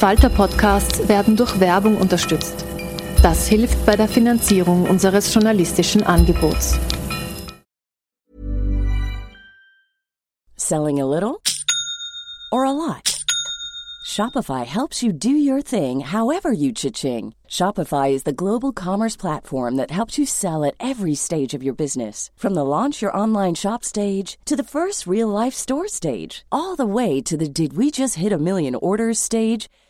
Falter-Podcasts werden durch Werbung unterstützt. Das hilft bei der Finanzierung unseres journalistischen Angebots. Selling a little or a lot? Shopify helps you do your thing however you cha-ching. Shopify is the global commerce platform that helps you sell at every stage of your business. From the launch your online shop stage to the first real life store stage, all the way to the did we just hit a million orders stage.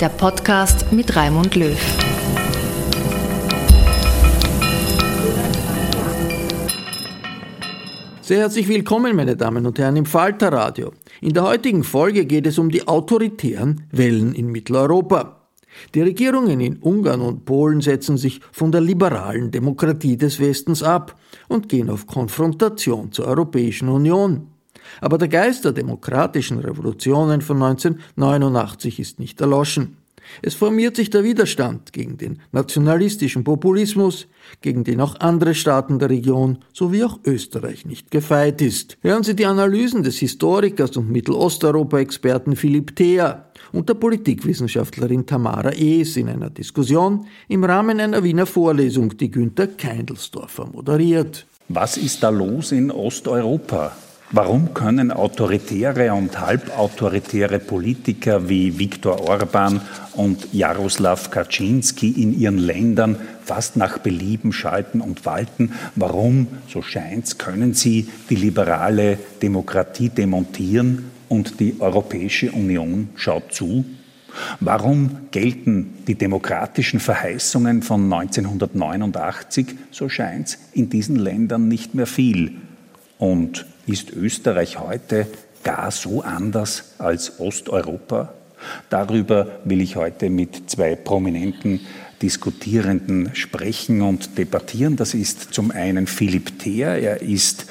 der Podcast mit Raimund Löw. Sehr herzlich willkommen, meine Damen und Herren, im Falter Radio. In der heutigen Folge geht es um die autoritären Wellen in Mitteleuropa. Die Regierungen in Ungarn und Polen setzen sich von der liberalen Demokratie des Westens ab und gehen auf Konfrontation zur Europäischen Union. Aber der Geist der demokratischen Revolutionen von 1989 ist nicht erloschen. Es formiert sich der Widerstand gegen den nationalistischen Populismus, gegen den auch andere Staaten der Region sowie auch Österreich nicht gefeit ist. Hören Sie die Analysen des Historikers und Mittelosteuropa-Experten Philipp Thea und der Politikwissenschaftlerin Tamara Ees in einer Diskussion im Rahmen einer Wiener Vorlesung, die Günter Keindelsdorfer moderiert. Was ist da los in Osteuropa? Warum können autoritäre und halbautoritäre Politiker wie Viktor Orban und Jaroslaw Kaczynski in ihren Ländern fast nach Belieben schalten und walten? Warum, so scheint's, können sie die liberale Demokratie demontieren und die Europäische Union schaut zu? Warum gelten die demokratischen Verheißungen von 1989, so scheint's, in diesen Ländern nicht mehr viel? Und ist Österreich heute gar so anders als Osteuropa? Darüber will ich heute mit zwei prominenten Diskutierenden sprechen und debattieren. Das ist zum einen Philipp Theer. Er ist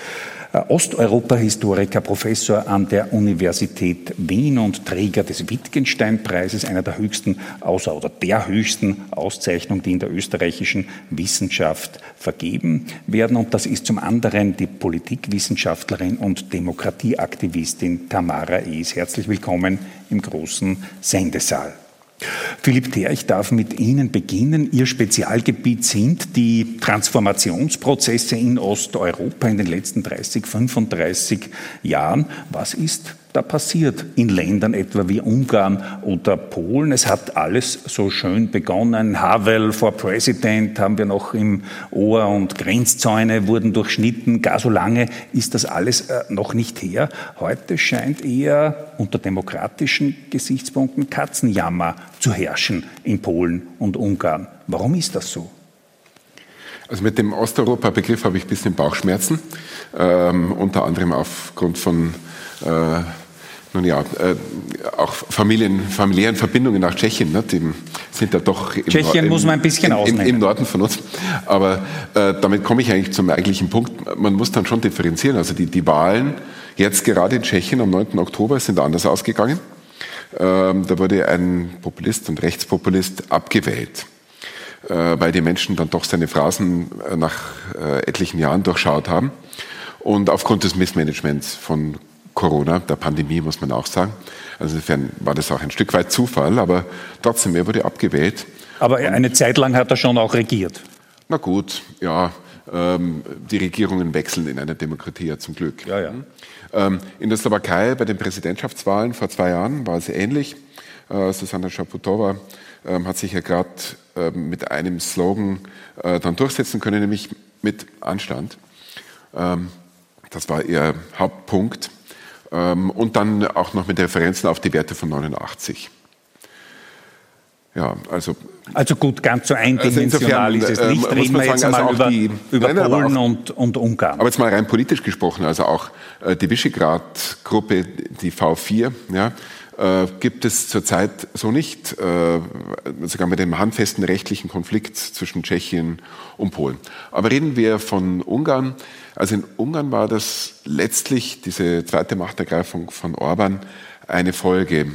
Osteuropa-Historiker, Professor an der Universität Wien und Träger des Wittgenstein-Preises, einer der höchsten oder der höchsten Auszeichnung, die in der österreichischen Wissenschaft vergeben werden. Und das ist zum anderen die Politikwissenschaftlerin und Demokratieaktivistin Tamara Ees. Herzlich willkommen im großen Sendesaal. Philipp Theer, ich darf mit Ihnen beginnen. Ihr Spezialgebiet sind die Transformationsprozesse in Osteuropa in den letzten 30, 35 Jahren. Was ist da passiert in Ländern etwa wie Ungarn oder Polen. Es hat alles so schön begonnen. Havel for President haben wir noch im Ohr und Grenzzäune wurden durchschnitten. Gar so lange ist das alles äh, noch nicht her. Heute scheint eher unter demokratischen Gesichtspunkten Katzenjammer zu herrschen in Polen und Ungarn. Warum ist das so? Also mit dem Osteuropa-Begriff habe ich ein bisschen Bauchschmerzen, ähm, unter anderem aufgrund von äh, nun ja, äh, auch Familien, familiären Verbindungen nach Tschechien, ne, die sind ja doch im, Tschechien im, muss man ein bisschen im, im, im Norden von uns. Aber äh, damit komme ich eigentlich zum eigentlichen Punkt. Man muss dann schon differenzieren. Also die, die Wahlen Jetzt gerade in Tschechien am 9. Oktober sind anders ausgegangen. Ähm, da wurde ein Populist und Rechtspopulist abgewählt, äh, weil die Menschen dann doch seine Phrasen äh, nach äh, etlichen Jahren durchschaut haben. Und aufgrund des Missmanagements von Corona, der Pandemie muss man auch sagen. Also insofern war das auch ein Stück weit Zufall, aber trotzdem, er wurde abgewählt. Aber eine Zeit lang hat er schon auch regiert. Na gut, ja, ähm, die Regierungen wechseln in einer Demokratie ja zum Glück. Ja, ja. Ähm, in der Slowakei bei den Präsidentschaftswahlen vor zwei Jahren war es ähnlich. Äh, Susanna Schaputova ähm, hat sich ja gerade äh, mit einem Slogan äh, dann durchsetzen können, nämlich mit Anstand. Ähm, das war ihr Hauptpunkt. Ähm, und dann auch noch mit Referenzen auf die Werte von 89. Ja, also. Also gut, ganz so eindimensional also ist es nicht. Äh, Reden wir jetzt also mal über, über nein, Polen auch, und, und Ungarn. Aber jetzt mal rein politisch gesprochen, also auch äh, die Visegrad-Gruppe, die V4, ja, äh, gibt es zurzeit so nicht, äh, sogar mit dem handfesten rechtlichen Konflikt zwischen Tschechien und Polen. Aber reden wir von Ungarn. Also in Ungarn war das letztlich diese zweite Machtergreifung von Orban eine Folge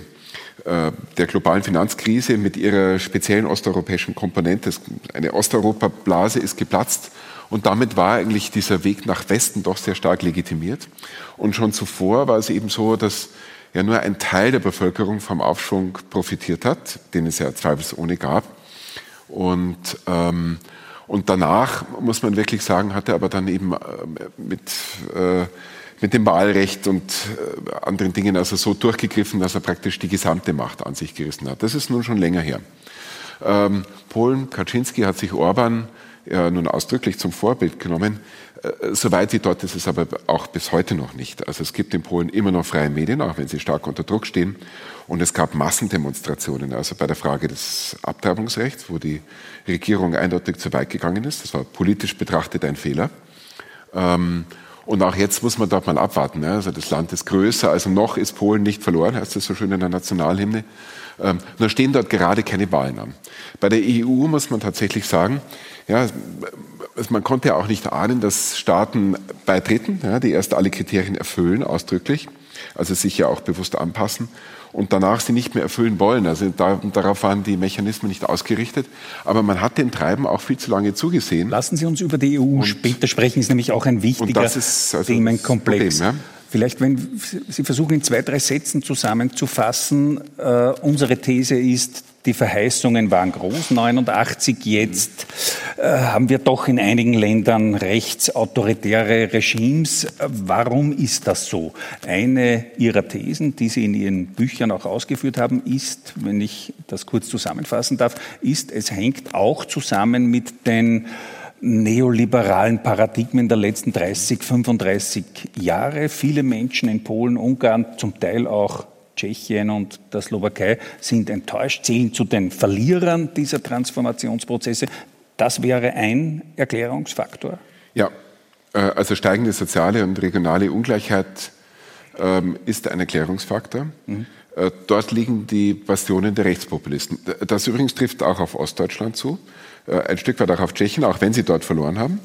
äh, der globalen Finanzkrise mit ihrer speziellen osteuropäischen Komponente. Eine Osteuropa-Blase ist geplatzt und damit war eigentlich dieser Weg nach Westen doch sehr stark legitimiert. Und schon zuvor war es eben so, dass ja nur ein Teil der Bevölkerung vom Aufschwung profitiert hat, den es ja zweifelsohne gab. Und, ähm, und danach, muss man wirklich sagen, hat er aber dann eben äh, mit äh, mit dem Wahlrecht und äh, anderen Dingen also so durchgegriffen, dass er praktisch die gesamte Macht an sich gerissen hat. Das ist nun schon länger her. Ähm, Polen, Kaczynski hat sich Orban ja nun ausdrücklich zum Vorbild genommen. Äh, Soweit wie dort ist es aber auch bis heute noch nicht. Also es gibt in Polen immer noch freie Medien, auch wenn sie stark unter Druck stehen. Und es gab Massendemonstrationen, also bei der Frage des Abtreibungsrechts, wo die Regierung eindeutig zu weit gegangen ist. Das war politisch betrachtet ein Fehler. Ähm, und auch jetzt muss man dort mal abwarten. Also das Land ist größer, also noch ist Polen nicht verloren, heißt das so schön in der Nationalhymne. Ähm, nur stehen dort gerade keine Wahlen an. Bei der EU muss man tatsächlich sagen, ja, man konnte ja auch nicht ahnen, dass Staaten beitreten, ja, die erst alle Kriterien erfüllen, ausdrücklich, also sich ja auch bewusst anpassen und danach sie nicht mehr erfüllen wollen. Also da, darauf waren die Mechanismen nicht ausgerichtet. Aber man hat den Treiben auch viel zu lange zugesehen. Lassen Sie uns über die EU und, später sprechen, ist nämlich auch ein wichtiger also Themenkomplex. Problem, ja? Vielleicht, wenn Sie versuchen, in zwei, drei Sätzen zusammenzufassen, äh, unsere These ist, die Verheißungen waren groß, 89 jetzt äh, haben wir doch in einigen Ländern rechtsautoritäre Regimes. Warum ist das so? Eine Ihrer Thesen, die Sie in Ihren Büchern auch ausgeführt haben, ist, wenn ich das kurz zusammenfassen darf, ist, es hängt auch zusammen mit den neoliberalen Paradigmen der letzten 30, 35 Jahre. Viele Menschen in Polen, Ungarn, zum Teil auch Tschechien und der Slowakei sind enttäuscht, zählen zu den Verlierern dieser Transformationsprozesse. Das wäre ein Erklärungsfaktor. Ja, äh, also steigende soziale und regionale Ungleichheit ähm, ist ein Erklärungsfaktor. Mhm. Äh, dort liegen die Bastionen der Rechtspopulisten. Das übrigens trifft auch auf Ostdeutschland zu. Äh, ein Stück weit auch auf Tschechien, auch wenn sie dort verloren haben.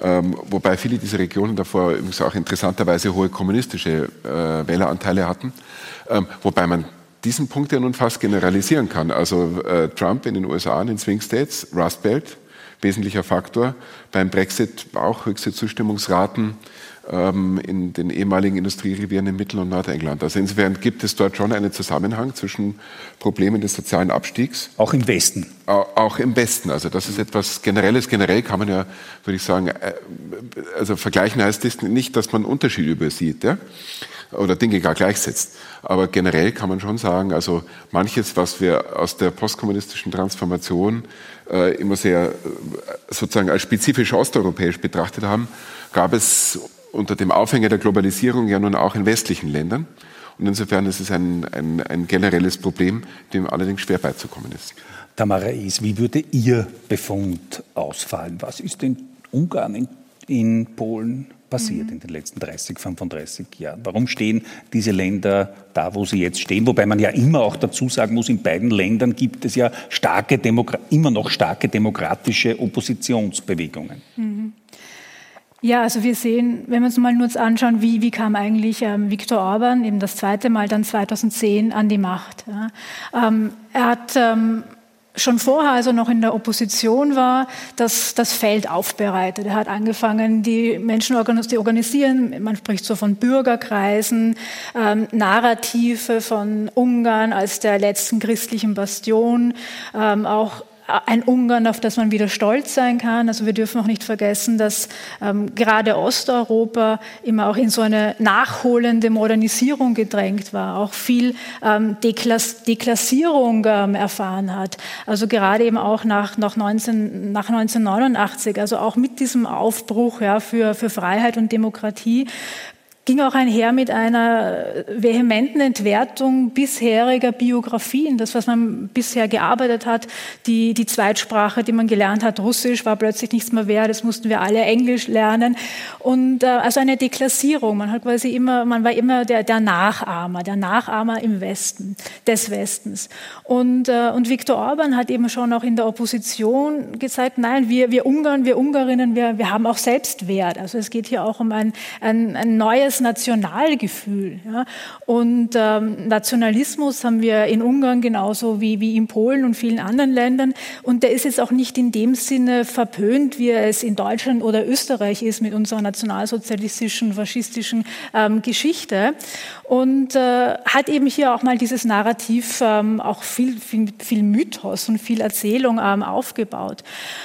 Ähm, wobei viele dieser Regionen davor übrigens auch interessanterweise hohe kommunistische äh, Wähleranteile hatten. Ähm, wobei man diesen Punkt ja nun fast generalisieren kann. Also äh, Trump in den USA, in den Swing States, Rust Belt, wesentlicher Faktor. Beim Brexit auch höchste Zustimmungsraten ähm, in den ehemaligen Industrierevieren in Mittel- und Nordengland. Also insofern gibt es dort schon einen Zusammenhang zwischen Problemen des sozialen Abstiegs. Auch im Westen. Auch im Westen. Also das ist etwas Generelles. Generell kann man ja, würde ich sagen, äh, also vergleichen heißt das nicht, dass man Unterschiede übersieht. Ja? oder Dinge gar gleichsetzt. Aber generell kann man schon sagen, also manches, was wir aus der postkommunistischen Transformation äh, immer sehr äh, sozusagen als spezifisch osteuropäisch betrachtet haben, gab es unter dem Aufhänger der Globalisierung ja nun auch in westlichen Ländern. Und insofern ist es ein, ein, ein generelles Problem, dem allerdings schwer beizukommen ist. Tamara Is, wie würde Ihr Befund ausfallen? Was ist in Ungarn, in, in Polen passiert mhm. in den letzten 30, 35 Jahren? Warum stehen diese Länder da, wo sie jetzt stehen? Wobei man ja immer auch dazu sagen muss, in beiden Ländern gibt es ja starke Demo immer noch starke demokratische Oppositionsbewegungen. Mhm. Ja, also wir sehen, wenn wir uns mal nur anschauen, wie, wie kam eigentlich ähm, Viktor Orban eben das zweite Mal dann 2010 an die Macht. Ja. Ähm, er hat ähm, schon vorher, als er noch in der Opposition war, das, das Feld aufbereitet. Er hat angefangen, die Menschen zu organisieren. Man spricht so von Bürgerkreisen, ähm, Narrative von Ungarn als der letzten christlichen Bastion, ähm, auch ein Ungarn, auf das man wieder stolz sein kann. Also wir dürfen auch nicht vergessen, dass ähm, gerade Osteuropa immer auch in so eine nachholende Modernisierung gedrängt war, auch viel ähm, Deklass Deklassierung ähm, erfahren hat. Also gerade eben auch nach, nach, 19, nach 1989, also auch mit diesem Aufbruch ja, für, für Freiheit und Demokratie ging auch einher mit einer vehementen Entwertung bisheriger Biografien. Das, was man bisher gearbeitet hat, die, die Zweitsprache, die man gelernt hat, Russisch, war plötzlich nichts mehr wert. Das mussten wir alle Englisch lernen. Und äh, also eine Deklassierung. Man hat quasi immer, man war immer der, der Nachahmer, der Nachahmer im Westen, des Westens. Und, äh, und Viktor Orban hat eben schon auch in der Opposition gezeigt, nein, wir, wir Ungarn, wir Ungarinnen, wir, wir haben auch Selbstwert. Also es geht hier auch um ein, ein, ein neues das Nationalgefühl. Ja. Und ähm, Nationalismus haben wir in Ungarn genauso wie, wie in Polen und vielen anderen Ländern. Und der ist jetzt auch nicht in dem Sinne verpönt, wie er es in Deutschland oder Österreich ist mit unserer nationalsozialistischen, faschistischen ähm, Geschichte. Und äh, hat eben hier auch mal dieses Narrativ ähm, auch viel, viel, viel Mythos und viel Erzählung ähm, aufgebaut.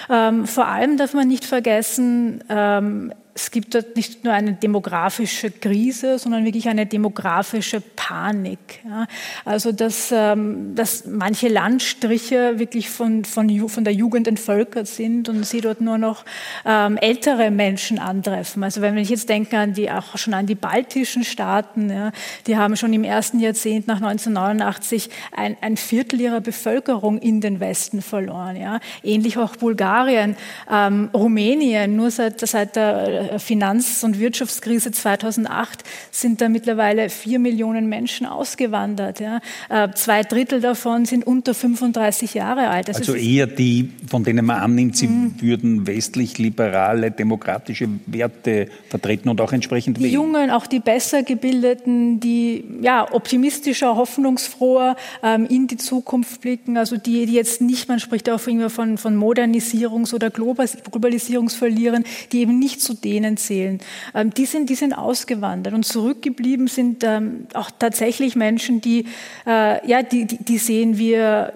Ähm, vor allem darf man nicht vergessen, ähm, es gibt dort nicht nur eine demografische Krise, sondern wirklich eine demografische Panik. Ja. Also dass, ähm, dass manche Landstriche wirklich von, von, von der Jugend entvölkert sind und sie dort nur noch ähm, ältere Menschen antreffen. Also wenn wir jetzt denken an die, auch schon an die baltischen Staaten, ja, die haben schon im ersten Jahrzehnt nach 1989 ein, ein Viertel ihrer Bevölkerung in den Westen verloren. Ja. Ähnlich auch Bulgarien, ähm, Rumänien, nur seit, seit der äh, Finanz- und Wirtschaftskrise 2008 sind da mittlerweile vier Millionen Menschen ausgewandert. Ja. Äh, zwei Drittel davon sind unter 35 Jahre alt. Das also eher die, von denen man annimmt, sie mhm. würden westlich-liberale, demokratische Werte vertreten und auch entsprechend Die wählen. Jungen, auch die besser gebildeten, die ja, optimistischer, hoffnungsfroher ähm, in die Zukunft blicken, also die, die jetzt nicht, man spricht auch immer von, von Modernisierungs- oder Globalisierungsverlieren, die eben nicht zu denen denen zählen. Ähm, die, sind, die sind ausgewandert und zurückgeblieben sind ähm, auch tatsächlich Menschen, die, äh, ja, die, die, die sehen wir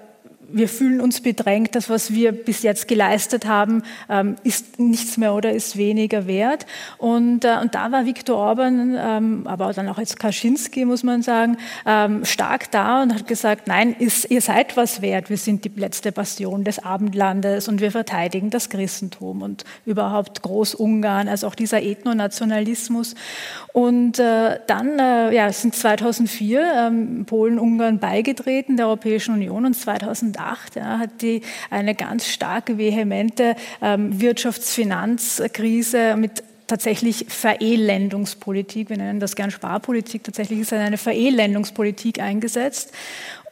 wir fühlen uns bedrängt, das, was wir bis jetzt geleistet haben, ähm, ist nichts mehr oder ist weniger wert. Und, äh, und da war Viktor Orban, ähm, aber dann auch jetzt Kaczynski, muss man sagen, ähm, stark da und hat gesagt, nein, ist, ihr seid was wert, wir sind die letzte Bastion des Abendlandes und wir verteidigen das Christentum und überhaupt Großungarn, also auch dieser Ethnonationalismus. Und äh, dann äh, ja, sind 2004 ähm, Polen, Ungarn beigetreten der Europäischen Union und 2008 ja, hat die eine ganz starke, vehemente ähm, Wirtschaftsfinanzkrise mit tatsächlich Verelendungspolitik, wir nennen das gern Sparpolitik, tatsächlich ist eine Verelendungspolitik eingesetzt.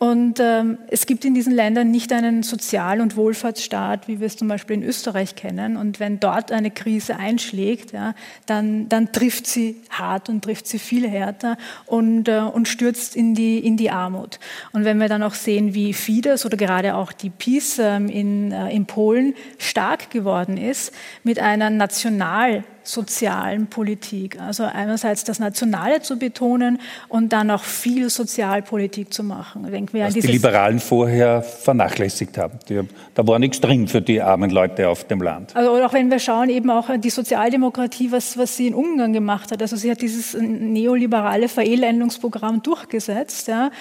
Und ähm, es gibt in diesen Ländern nicht einen Sozial- und Wohlfahrtsstaat, wie wir es zum Beispiel in Österreich kennen. Und wenn dort eine Krise einschlägt, ja, dann, dann trifft sie hart und trifft sie viel härter und, äh, und stürzt in die, in die Armut. Und wenn wir dann auch sehen, wie Fidesz oder gerade auch die PiS ähm, in, äh, in Polen stark geworden ist mit einer national sozialen Politik. Also einerseits das Nationale zu betonen und dann auch viel Sozialpolitik zu machen. Denken wir Was an die Liberalen vorher vernachlässigt haben. Die, da war nichts drin für die armen Leute auf dem Land. Also auch wenn wir schauen, eben auch die Sozialdemokratie, was, was sie in Ungarn gemacht hat. Also sie hat dieses neoliberale Verelendungsprogramm durchgesetzt ja,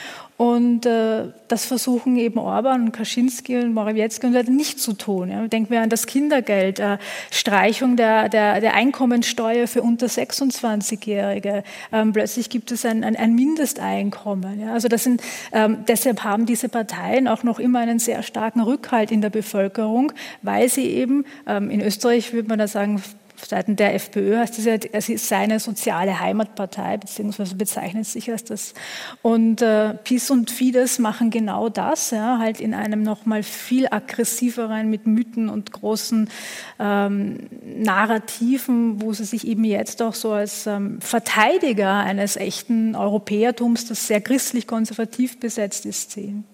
und äh, das versuchen eben Orban und Kaczynski und Morawiecki nicht zu tun. Ja. Denken wir an das Kindergeld, äh, Streichung der, der, der Einkommensteuer für unter 26-Jährige. Ähm, plötzlich gibt es ein, ein, ein Mindesteinkommen. Ja. Also das sind, ähm, deshalb haben diese Parteien auch noch immer einen sehr starken Rückhalt in der Bevölkerung, weil sie eben, ähm, in Österreich würde man da sagen, Seiten der FPÖ heißt es ja, es ist seine soziale Heimatpartei, beziehungsweise bezeichnet sich als das. Und äh, PiS und Fidesz machen genau das, ja, halt in einem noch mal viel aggressiveren, mit Mythen und großen ähm, Narrativen, wo sie sich eben jetzt auch so als ähm, Verteidiger eines echten Europäertums, das sehr christlich-konservativ besetzt ist, sehen.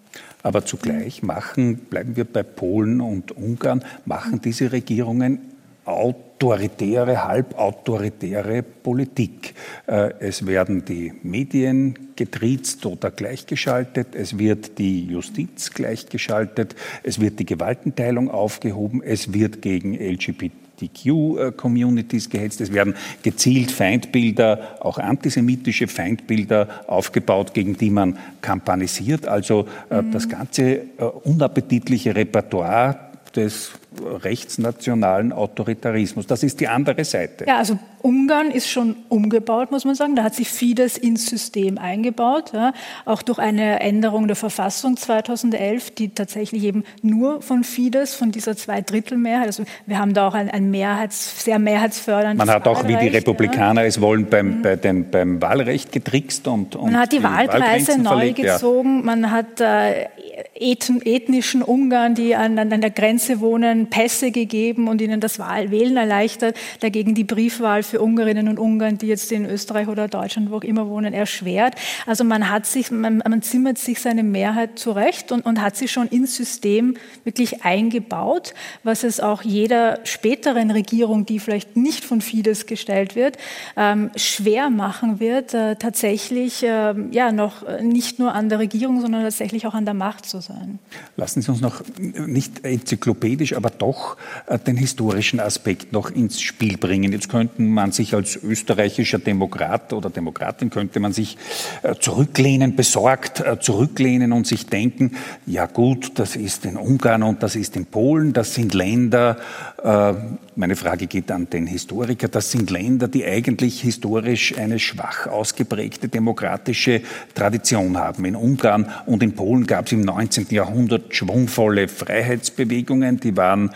Aber zugleich machen, bleiben wir bei Polen und Ungarn, machen diese Regierungen autoritäre, halbautoritäre Politik. Äh, es werden die Medien getriezt oder gleichgeschaltet, es wird die Justiz gleichgeschaltet, es wird die Gewaltenteilung aufgehoben, es wird gegen LGBT LGBTQ-Communities gehetzt. Es werden gezielt Feindbilder, auch antisemitische Feindbilder aufgebaut, gegen die man kampanisiert. Also äh, mhm. das ganze äh, unappetitliche Repertoire des rechtsnationalen Autoritarismus. Das ist die andere Seite. Ja, also Ungarn ist schon umgebaut, muss man sagen. Da hat sich Fidesz ins System eingebaut, ja, auch durch eine Änderung der Verfassung 2011, die tatsächlich eben nur von Fidesz, von dieser Zweidrittelmehrheit, also wir haben da auch ein, ein Mehrheits-, sehr mehrheitsförderndes Man hat auch, wie die Republikaner ja. es wollen, beim, mhm. bei den, beim Wahlrecht getrickst und, und Man hat die, die Wahlpreise neu gezogen, ja. man hat äh, ethnischen Ungarn, die an, an der Grenze wohnen, Pässe gegeben und ihnen das Wahlwählen erleichtert, dagegen die Briefwahl für Ungarinnen und Ungarn, die jetzt in Österreich oder Deutschland, wo auch immer wohnen, erschwert. Also man hat sich, man, man zimmert sich seine Mehrheit zurecht und, und hat sie schon ins System wirklich eingebaut, was es auch jeder späteren Regierung, die vielleicht nicht von Fidesz gestellt wird, ähm, schwer machen wird, äh, tatsächlich äh, ja noch nicht nur an der Regierung, sondern tatsächlich auch an der Macht zu sein. Lassen Sie uns noch nicht enzyklopädisch, aber doch äh, den historischen Aspekt noch ins Spiel bringen. Jetzt könnten man sich als österreichischer Demokrat oder Demokratin könnte man sich äh, zurücklehnen, besorgt äh, zurücklehnen und sich denken, ja gut, das ist in Ungarn und das ist in Polen, das sind Länder, meine Frage geht an den Historiker, das sind Länder, die eigentlich historisch eine schwach ausgeprägte demokratische Tradition haben. In Ungarn und in Polen gab es im 19. Jahrhundert schwungvolle Freiheitsbewegungen, die waren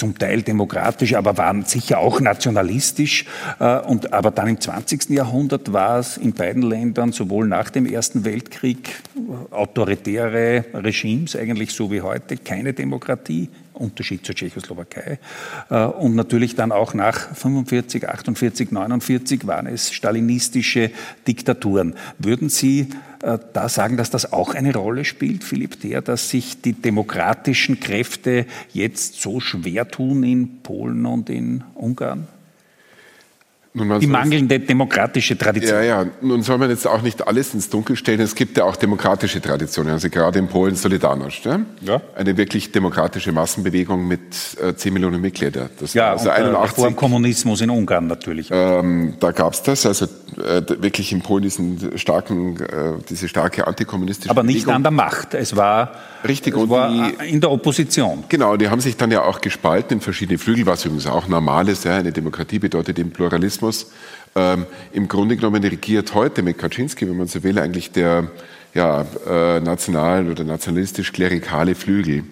zum Teil demokratisch, aber waren sicher auch nationalistisch. Äh, und, aber dann im 20. Jahrhundert war es in beiden Ländern, sowohl nach dem Ersten Weltkrieg, autoritäre Regimes, eigentlich so wie heute, keine Demokratie. Unterschied zur Tschechoslowakei. Äh, und natürlich dann auch nach 45, 48, 49 waren es stalinistische Diktaturen. Würden Sie äh, da sagen, dass das auch eine Rolle spielt, Philipp Theer, dass sich die demokratischen Kräfte jetzt so schwer tun in Polen und in Ungarn? Die mangelnde demokratische Tradition. Ja, ja. Nun soll man jetzt auch nicht alles ins Dunkel stellen. Es gibt ja auch demokratische Traditionen. Also gerade in Polen Solidarność. Ja? ja. Eine wirklich demokratische Massenbewegung mit äh, 10 Millionen Mitgliedern. Das ja, also 81, vor dem Kommunismus in Ungarn natürlich. Ähm, da gab es das. Also äh, wirklich in Polen diesen starken, äh, diese starke antikommunistische Aber nicht Bewegung. an der Macht. Es war, Richtig, es war die, in der Opposition. Genau, die haben sich dann ja auch gespalten in verschiedene Flügel, was übrigens auch normal ist. Ja? Eine Demokratie bedeutet den Pluralismus Sozialismus. Ähm, Im Grunde genommen regiert heute mit Kaczynski, wenn man so will, eigentlich der ja, äh, national- oder nationalistisch-klerikale Flügel.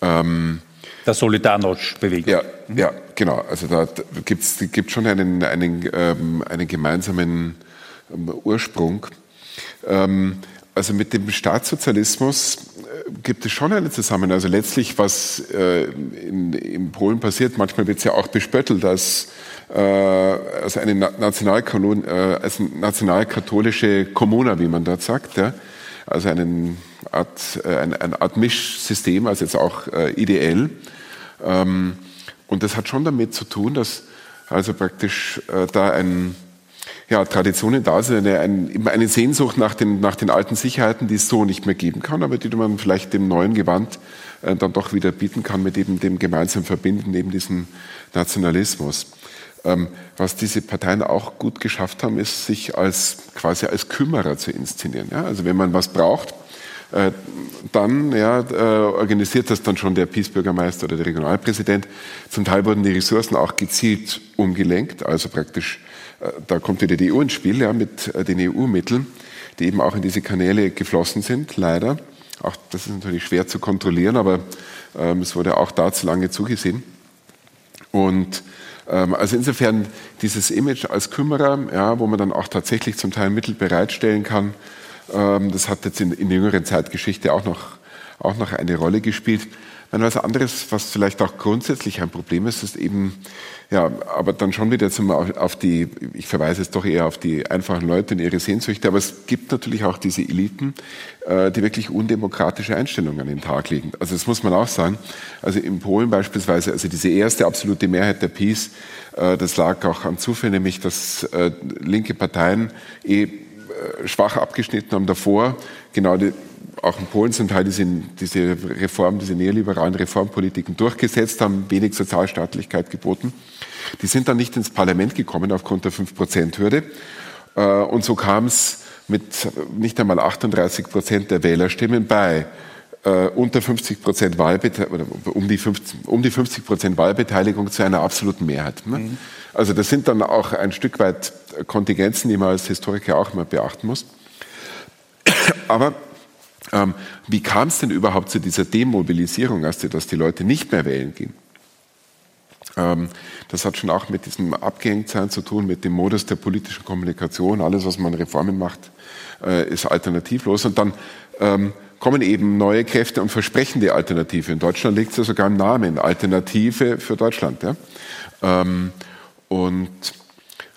Ähm, der Solidarność-Bewegung. Ja, ja, genau. Also da gibt es gibt schon einen, einen, ähm, einen gemeinsamen ähm, Ursprung. Ähm, also mit dem Staatssozialismus gibt es schon einen Zusammenhang. Also letztlich, was äh, in, in Polen passiert, manchmal wird es ja auch bespöttelt, dass äh, also eine Nationalkanon, äh, als nationalkatholische Kommuna, wie man dort sagt, ja? also einen Art, äh, ein, eine Art Mischsystem, also jetzt auch äh, ideell. Ähm, und das hat schon damit zu tun, dass also praktisch äh, da ein ja, Traditionen da sind, eine, eine, eine Sehnsucht nach den, nach den alten Sicherheiten, die es so nicht mehr geben kann, aber die man vielleicht dem neuen Gewand äh, dann doch wieder bieten kann mit eben dem gemeinsamen Verbinden, neben diesem Nationalismus. Ähm, was diese Parteien auch gut geschafft haben, ist, sich als quasi als Kümmerer zu inszenieren. Ja? Also wenn man was braucht, äh, dann ja, äh, organisiert das dann schon der Peace-Bürgermeister oder der Regionalpräsident. Zum Teil wurden die Ressourcen auch gezielt umgelenkt, also praktisch, da kommt wieder die EU ins Spiel ja, mit äh, den EU-Mitteln, die eben auch in diese Kanäle geflossen sind, leider. Auch das ist natürlich schwer zu kontrollieren, aber ähm, es wurde auch da zu lange zugesehen. Und Ähm, also insofern dieses Image als Kümmerer, ja, wo man dann auch tatsächlich zum Teil Mittel bereitstellen kann, ähm, das hat jetzt in, in jüngeren Zeitgeschichte auch noch, auch noch eine Rolle gespielt. Wenn was anderes, was vielleicht auch grundsätzlich ein Problem ist, ist eben, ja, aber dann schon wieder zum, auf die, ich verweise jetzt doch eher auf die einfachen Leute und ihre Sehnsüchte, aber es gibt natürlich auch diese Eliten, äh, die wirklich undemokratische Einstellungen an den Tag legen. Also das muss man auch sagen. Also in Polen beispielsweise, also diese erste absolute Mehrheit der Peace, äh, das lag auch an Zufall, nämlich dass äh, linke Parteien eh schwach abgeschnitten haben davor, genau die, auch in Polen zum Teil diese, diese Reform, diese neoliberalen Reformpolitiken durchgesetzt haben, wenig Sozialstaatlichkeit geboten. Die sind dann nicht ins Parlament gekommen aufgrund der 5-Prozent-Hürde. Äh, und so kam es mit nicht einmal 38 Prozent der Wählerstimmen bei äh, unter 50 Prozent Wahlbeteiligung, um die 50, um die 50 Prozent Wahlbeteiligung zu einer absoluten Mehrheit. Ne? Mhm. Also das sind dann auch ein Stück weit Kontingenzen, die man als Historiker auch mal beachten muss. Aber ähm, wie kam es denn überhaupt zu dieser Demobilisierung, die, dass die Leute nicht mehr wählen gehen? Ähm, das hat schon auch mit diesem Abgehängtsein zu tun, mit dem Modus der politischen Kommunikation. Alles, was man Reformen macht, äh, ist alternativlos. Und dann ähm, kommen eben neue Kräfte und versprechen die Alternative. In Deutschland liegt es ja sogar im Namen, Alternative für Deutschland. Ja? Ähm, und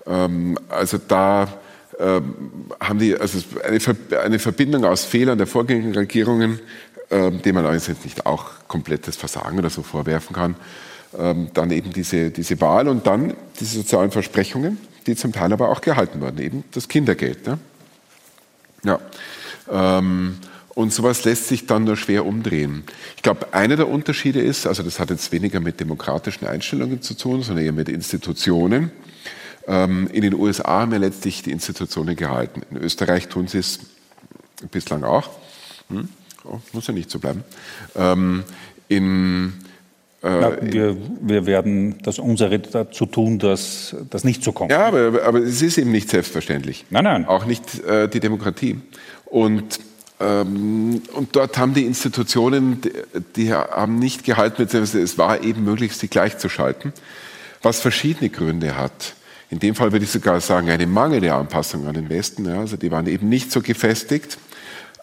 ähm, also da haben die also eine, Verbindung aus Fehlern der vorgängigen Regierungen, ähm, dem man allerdings jetzt nicht auch komplettes Versagen oder so vorwerfen kann. Ähm, dann eben diese, diese Wahl und dann diese sozialen Versprechungen, die zum Teil aber auch gehalten wurden, eben das Kindergeld. Ne? Ja. Ähm, und sowas lässt sich dann nur schwer umdrehen. Ich glaube, einer der Unterschiede ist, also das hat jetzt weniger mit demokratischen Einstellungen zu tun, sondern eher mit Institutionen. Ähm, in den USA haben wir letztlich die Institutionen gehalten. In Österreich tun sie es bislang auch. Hm? Oh, muss ja nicht so bleiben. Ähm, in, äh, ja, wir, wir, werden das unsere dazu tun, dass das nicht so kommt. Ja, aber, aber es ist eben nicht selbstverständlich. Nein, nein. Auch nicht äh, die Demokratie. Und ähm, und dort haben die Institutionen, die, die haben nicht gehalten, es war eben möglich, sie gleichzuschalten, was verschiedene Gründe hat. In dem Fall würde ich sogar sagen, eine mangelnde Anpassung an den Westen. Ja, also die waren eben nicht so gefestigt,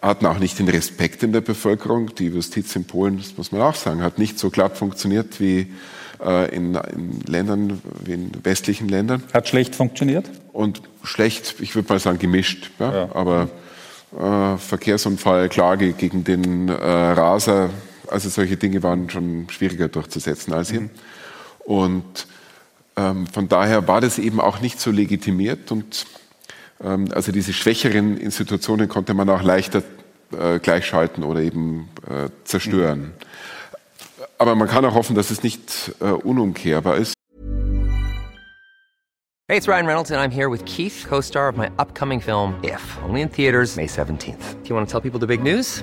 hatten auch nicht den Respekt in der Bevölkerung. Die Justiz in Polen, das muss man auch sagen, hat nicht so glatt funktioniert wie äh, in, in, Ländern, wie in westlichen Ländern. Hat schlecht funktioniert? Und schlecht, ich würde mal sagen, gemischt. Ja? ja. Aber äh, Verkehrsunfall, Klage gegen den äh, Raser, also solche Dinge waren schon schwieriger durchzusetzen als hier. Mhm. Und ähm, von daher war das eben auch nicht so legitimiert und ähm, also diese schwächeren Institutionen konnte man auch leichter äh, gleichschalten oder eben äh, zerstören. Aber man kann auch hoffen, dass es nicht äh, unumkehrbar ist. Hey, it's Ryan Reynolds and I'm here with Keith, co-star of my upcoming film If, only in theaters May 17th. Do you want to tell people the big news?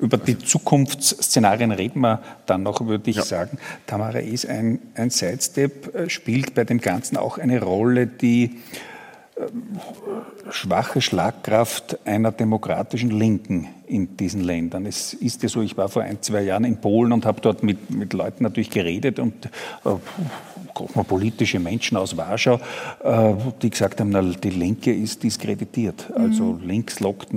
Über die Zukunftsszenarien reden wir dann noch, würde ich ja. sagen. Tamara ist ein, ein Sidestep, äh, spielt bei dem Ganzen auch eine Rolle, die äh, schwache Schlagkraft einer demokratischen Linken in diesen Ländern. Es ist ja so, ich war vor ein, zwei Jahren in Polen und habe dort mit, mit Leuten natürlich geredet und äh, politische Menschen aus Warschau, äh, die gesagt haben, na, die Linke ist diskreditiert. Also mhm. links lockt,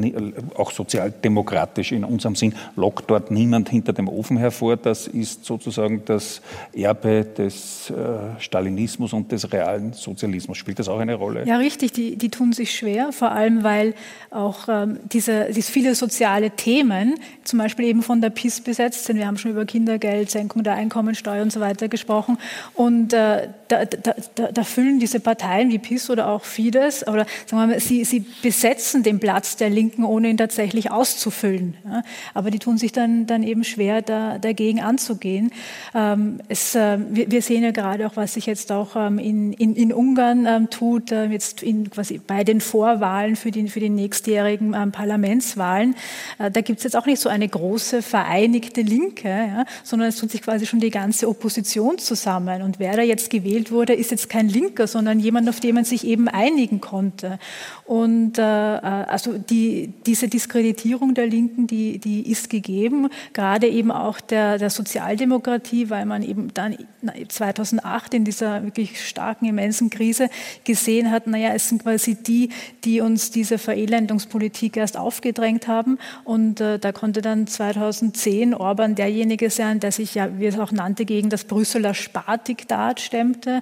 auch sozialdemokratisch in unserem Sinn, lockt dort niemand hinter dem Ofen hervor. Das ist sozusagen das Erbe des äh, Stalinismus und des realen Sozialismus. Spielt das auch eine Rolle? Ja, richtig. Die, die tun sich schwer, vor allem weil auch ähm, diese, diese viele soziale Themen, zum Beispiel eben von der PIS besetzt sind. Wir haben schon über Kindergeld, Senkung der Einkommensteuer und so weiter gesprochen. Und äh, da, da, da, da, füllen diese Parteien wie PIS oder auch Fidesz, oder sagen wir mal, sie, sie besetzen den Platz der Linken, ohne ihn tatsächlich auszufüllen. Ja? Aber die tun sich dann, dann eben schwer, da, dagegen anzugehen. Ähm, es, äh, wir, wir, sehen ja gerade auch, was sich jetzt auch ähm, in, in, in Ungarn ähm, tut, äh, jetzt in, quasi bei den Vorwahlen für die, für die nächstjährigen ähm, Parlamentswahlen. Äh, da gibt es jetzt auch nicht so eine große vereinigte Linke, ja? sondern es tut sich quasi schon die ganze Opposition zusammen. Und wer da jetzt gewählt wurde, ist jetzt kein Linker, sondern jemand, auf den man sich eben einigen konnte. Und äh, also die, diese Diskreditierung der Linken, die, die ist gegeben, gerade eben auch der, der Sozialdemokratie, weil man eben dann 2008 in dieser wirklich starken, immensen Krise gesehen hat, naja, es sind quasi die, die uns diese Verelendungspolitik erst aufgedrängt haben. Und äh, da konnte dann 2010 Orban derjenige sein, der sich ja, wie es auch nannte, gegen das Brüsseler Spardiktat stemmte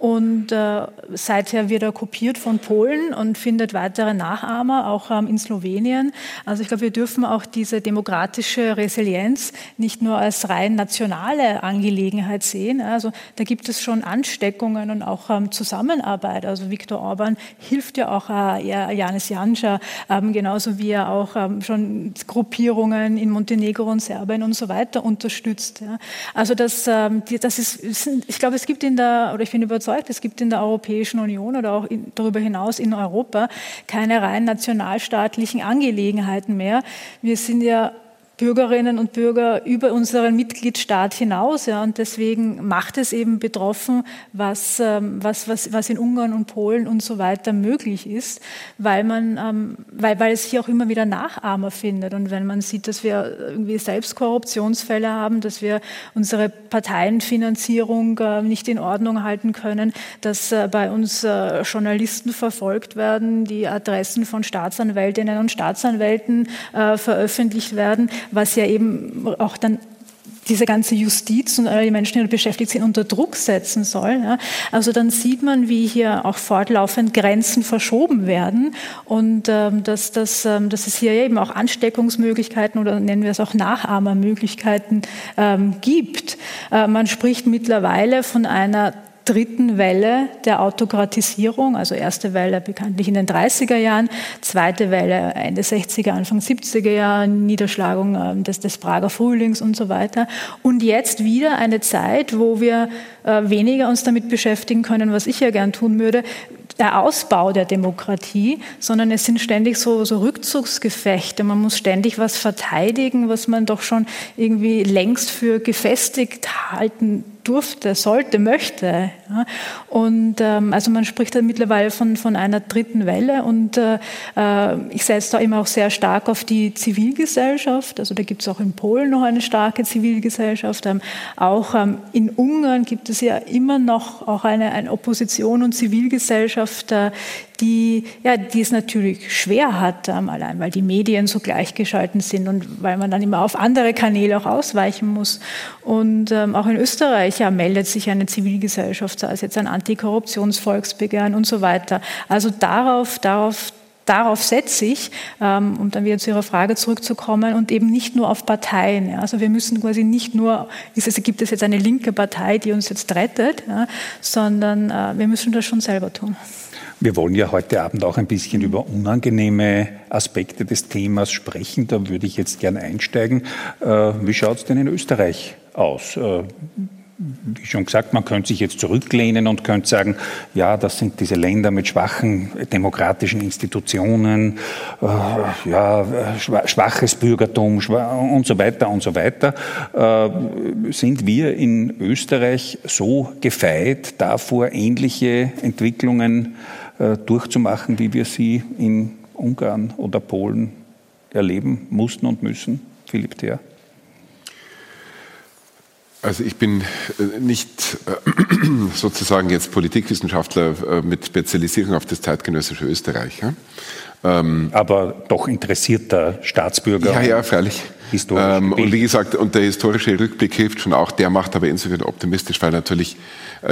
und äh, seither wird er kopiert von Polen und findet weitere Nachahmer, auch ähm, in Slowenien. Also ich glaube, wir dürfen auch diese demokratische Resilienz nicht nur als rein nationale Angelegenheit sehen. Also da gibt es schon Ansteckungen und auch ähm, Zusammenarbeit. Also Viktor Orban hilft ja auch äh, Janis Janša, ähm, genauso wie er auch ähm, schon Gruppierungen in Montenegro und Serbien und so weiter unterstützt. Ja. Also das, ähm, die, das ist, ich glaube, es gibt in der, oder ich bin überzeugt, überzeugt, es gibt in der Europäischen Union oder auch in, darüber hinaus in Europa keine rein nationalstaatlichen Angelegenheiten mehr. Wir sind ja Bürgerinnen und Bürger über unseren Mitgliedstaat hinaus. Ja, und deswegen macht es eben betroffen, was, ähm, was, was, was in Ungarn und Polen und so weiter möglich ist, weil, man, ähm, weil, weil es hier auch immer wieder Nachahmer findet. Und wenn man sieht, dass wir irgendwie selbst Korruptionsfälle haben, dass wir unsere Parteienfinanzierung äh, nicht in Ordnung halten können, dass äh, bei uns äh, Journalisten verfolgt werden, die Adressen von Staatsanwältinnen und Staatsanwälten veröffentlicht werden, was ja eben auch dann diese ganze Justiz und alle Menschen, die beschäftigt sind, unter Druck setzen soll. Ja. Also dann sieht man, wie hier auch fortlaufend Grenzen verschoben werden und ähm, dass, dass, ähm, dass es hier eben auch Ansteckungsmöglichkeiten oder nennen wir es auch Nachahmermöglichkeiten ähm, gibt. Äh, man spricht mittlerweile von einer dritten Welle der Autokratisierung, also erste Welle bekanntlich in den 30er Jahren, zweite Welle Ende 60er, Anfang 70er Jahre, Niederschlagung ähm, des, des Prager Frühlings und so weiter. Und jetzt wieder eine Zeit, wo wir äh, weniger uns damit beschäftigen können, was ich ja gern tun würde, der Ausbau der Demokratie, sondern es sind ständig so, so Rückzugsgefechte. Man muss ständig was verteidigen, was man doch schon irgendwie längst für gefestigt halten durfte, sollte, möchte. Ja. Und ähm, also man spricht da mittlerweile von, von einer dritten Welle und äh, äh, ich setze da immer auch sehr stark auf die Zivilgesellschaft. Also da gibt es auch in Polen noch eine starke Zivilgesellschaft. Ähm, auch ähm, in Ungarn gibt es ja immer noch auch eine, eine Opposition und Zivilgesellschaft, äh, die, ja, die es natürlich schwer hat, ähm, allein weil die Medien so gleichgeschalten sind und weil man dann immer auf andere Kanäle auch ausweichen muss. Und ähm, auch in Österreich ja, meldet sich eine Zivilgesellschaft, sei es jetzt ein Antikorruptionsvolksbegehren und so weiter. Also darauf, darauf, darauf setze ich, ähm, um dann wieder zu Ihrer Frage zurückzukommen, und eben nicht nur auf Parteien. Also wir müssen quasi nicht nur, es, gibt es jetzt eine linke Partei, die uns jetzt rettet, sondern äh, wir müssen das schon selber tun. Wir wollen ja heute Abend auch ein bisschen über unangenehme Aspekte des Themas sprechen. Da würde ich jetzt gern einsteigen. Äh, wie schaut es denn in Österreich aus? Wie schon gesagt, man könnte sich jetzt zurücklehnen und könnte sagen, ja, das sind diese Länder mit schwachen demokratischen Institutionen, äh, ja, schwaches Bürgertum und so weiter und so weiter. Äh, sind wir in Österreich so gefeit davor, ähnliche Entwicklungen äh, durchzumachen, wie wir sie in Ungarn oder Polen erleben mussten und müssen? Philipp Theer. Also ich bin äh, nicht äh, sozusagen jetzt Politikwissenschaftler mit Spezialisierung auf das zeitgenössische Österreich. Ähm, Aber doch interessierter Staatsbürger. Ja, ja, freilich. Ähm, und wie gesagt, und der historische Rückblick hilft schon auch, der macht aber insofern optimistisch, weil natürlich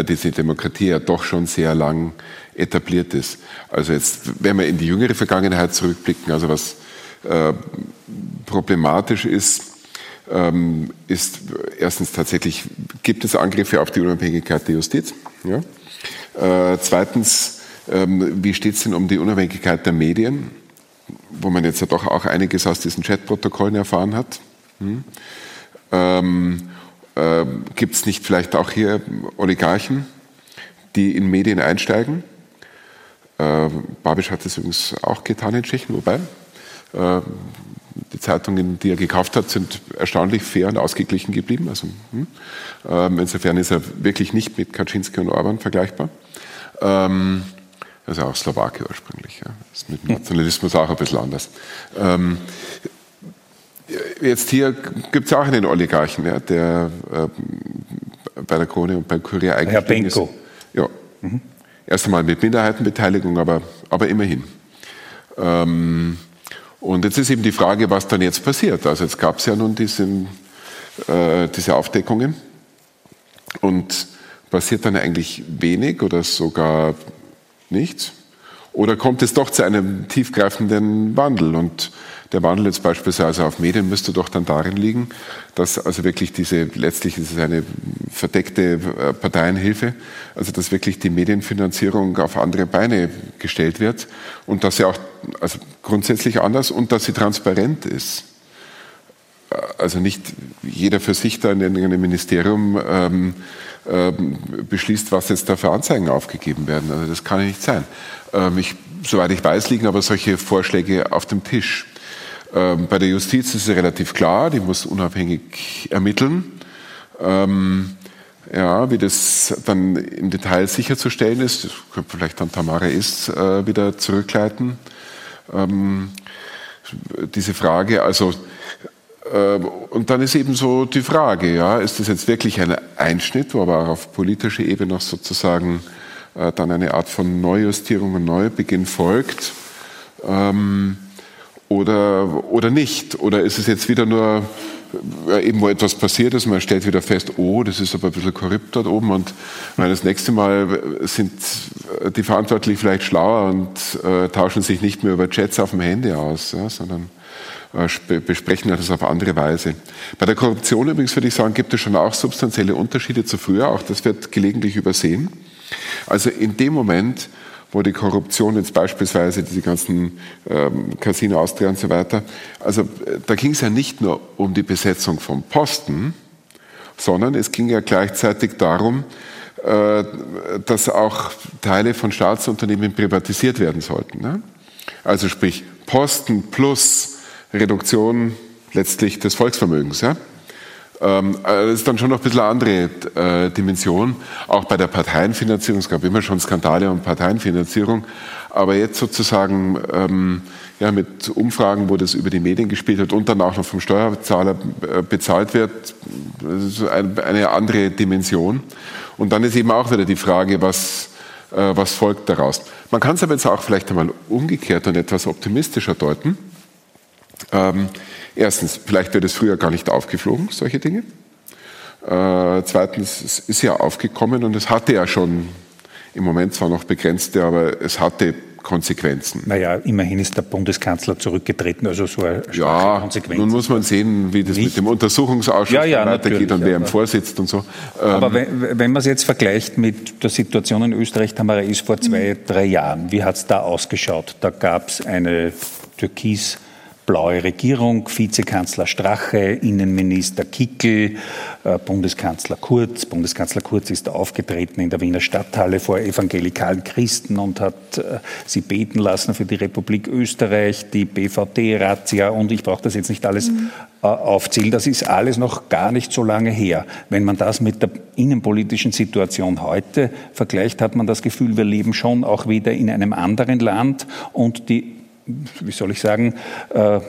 diese Demokratie ja doch schon sehr lang etabliert ist. Also jetzt, wenn wir in die jüngere Vergangenheit zurückblicken, also was äh, problematisch ist, ähm, ist erstens tatsächlich, gibt es Angriffe auf die Unabhängigkeit der Justiz? Ja? Äh, zweitens, ähm, wie steht es denn um die Unabhängigkeit der Medien, wo man jetzt ja doch auch einiges aus diesen Chatprotokollen erfahren hat? Hm? Ähm, äh, gibt es nicht vielleicht auch hier Oligarchen, die in Medien einsteigen? Äh, Babisch hat das übrigens auch getan in Tschechien, wobei äh, die Zeitungen, die er gekauft hat, sind erstaunlich fair und ausgeglichen geblieben. Also, hm. ähm, insofern ist er wirklich nicht mit Kaczynski und Orban vergleichbar. Ähm, also auch Slowake ursprünglich. Ja. Das ist mit dem Nationalismus auch ein bisschen anders. Ähm, jetzt hier gibt es auch einen Oligarchen, ja, der äh, bei der Krone und beim Kurier eigentlich. Herr Benko. Ist. Ja. Mhm. Erst einmal mit Minderheitenbeteiligung, aber, aber immerhin. Ähm, und jetzt ist eben die Frage, was dann jetzt passiert. Also jetzt gab es ja nun diesen, äh, diese Aufdeckungen und passiert dann eigentlich wenig oder sogar nichts? Oder kommt es doch zu einem tiefgreifenden Wandel? Und der Wandel jetzt beispielsweise auf Medien müsste doch dann darin liegen, dass also wirklich diese, letztlich ist es eine verdeckte äh, Parteienhilfe, also dass wirklich die Medienfinanzierung auf andere Beine gestellt wird und dass sie auch also grundsätzlich anders und dass sie transparent ist. Äh, also nicht jeder für sich da in einem Ministerium ähm, ähm, beschließt, was jetzt da für Anzeigen aufgegeben werden. Also das kann ja nicht sein. Ähm, ich, soweit ich weiß, liegen aber solche Vorschläge auf dem Tisch. Ähm, bei der Justiz ist es relativ klar, die muss unabhängig ermitteln. Ähm, ja, wie das dann im Detail sicherzustellen ist, das könnte vielleicht dann Tamara ist äh, wieder zurückleiten. Ähm, diese Frage, also ähm, und dann ist eben so die Frage, ja, ist das jetzt wirklich ein Einschnitt, wo aber auch auf politischer Ebene noch sozusagen äh, dann eine Art von Neujustierung und Neubeginn folgt? Ähm, oder, oder nicht? Oder ist es jetzt wieder nur äh, eben wo etwas passiert ist, man stellt wieder fest, oh, das ist aber ein bisschen korrupt dort oben und meine, das nächste Mal sind die Verantwortlichen vielleicht schlauer und äh, tauschen sich nicht mehr über Chats auf dem Handy aus, ja, sondern äh, besprechen das auf andere Weise. Bei der Korruption übrigens würde ich sagen, gibt es schon auch substanzielle Unterschiede zu früher. Auch das wird gelegentlich übersehen. Also in dem Moment, wo die Korruption jetzt beispielsweise diese ganzen ähm, Casino Austria und so weiter, also äh, da ging es ja nicht nur um die Besetzung von Posten, sondern es ging ja gleichzeitig darum, äh, dass auch Teile von Staatsunternehmen privatisiert werden sollten. Ne? Also sprich Posten plus Reduktion letztlich des Volksvermögens. Ja? Ähm, äh, das ist dann schon noch ein bisschen eine andere äh, Dimension. Auch bei der Parteienfinanzierung, es gab immer schon Skandale um Parteienfinanzierung, aber jetzt sozusagen ähm, ja, mit Umfragen, wo das über die Medien gespielt wird und dann auch noch vom Steuerzahler äh, bezahlt wird, das ist eine andere Dimension. Und dann ist eben auch wieder die Frage, was, was folgt daraus. Man kann es aber jetzt auch vielleicht einmal umgekehrt und etwas optimistischer deuten. Ähm, erstens, vielleicht wird es früher gar nicht aufgeflogen, solche Dinge. Äh, zweitens, es ist ja aufgekommen und es hatte ja schon im Moment zwar noch begrenzte, aber es hatte Konsequenzen. Naja, immerhin ist der Bundeskanzler zurückgetreten, also so eine ja, Konsequenz. Nun muss man sehen, wie das nicht. mit dem Untersuchungsausschuss ja, ja, weitergeht und wer im Vorsitzt und so. Aber ähm, wenn, wenn man es jetzt vergleicht mit der Situation in Österreich, Tamara, ist vor zwei, drei Jahren, wie hat es da ausgeschaut? Da gab es eine türkis blaue Regierung, Vizekanzler Strache, Innenminister Kickel, äh, Bundeskanzler Kurz. Bundeskanzler Kurz ist aufgetreten in der Wiener Stadthalle vor evangelikalen Christen und hat äh, sie beten lassen für die Republik Österreich, die BVD-Razzia und ich brauche das jetzt nicht alles mhm. Äh, aufzählen. Das ist alles noch gar nicht so lange her. Wenn man das mit der innenpolitischen Situation heute vergleicht, hat man das Gefühl, wir leben schon auch wieder in einem anderen Land und die wie soll ich sagen, äh,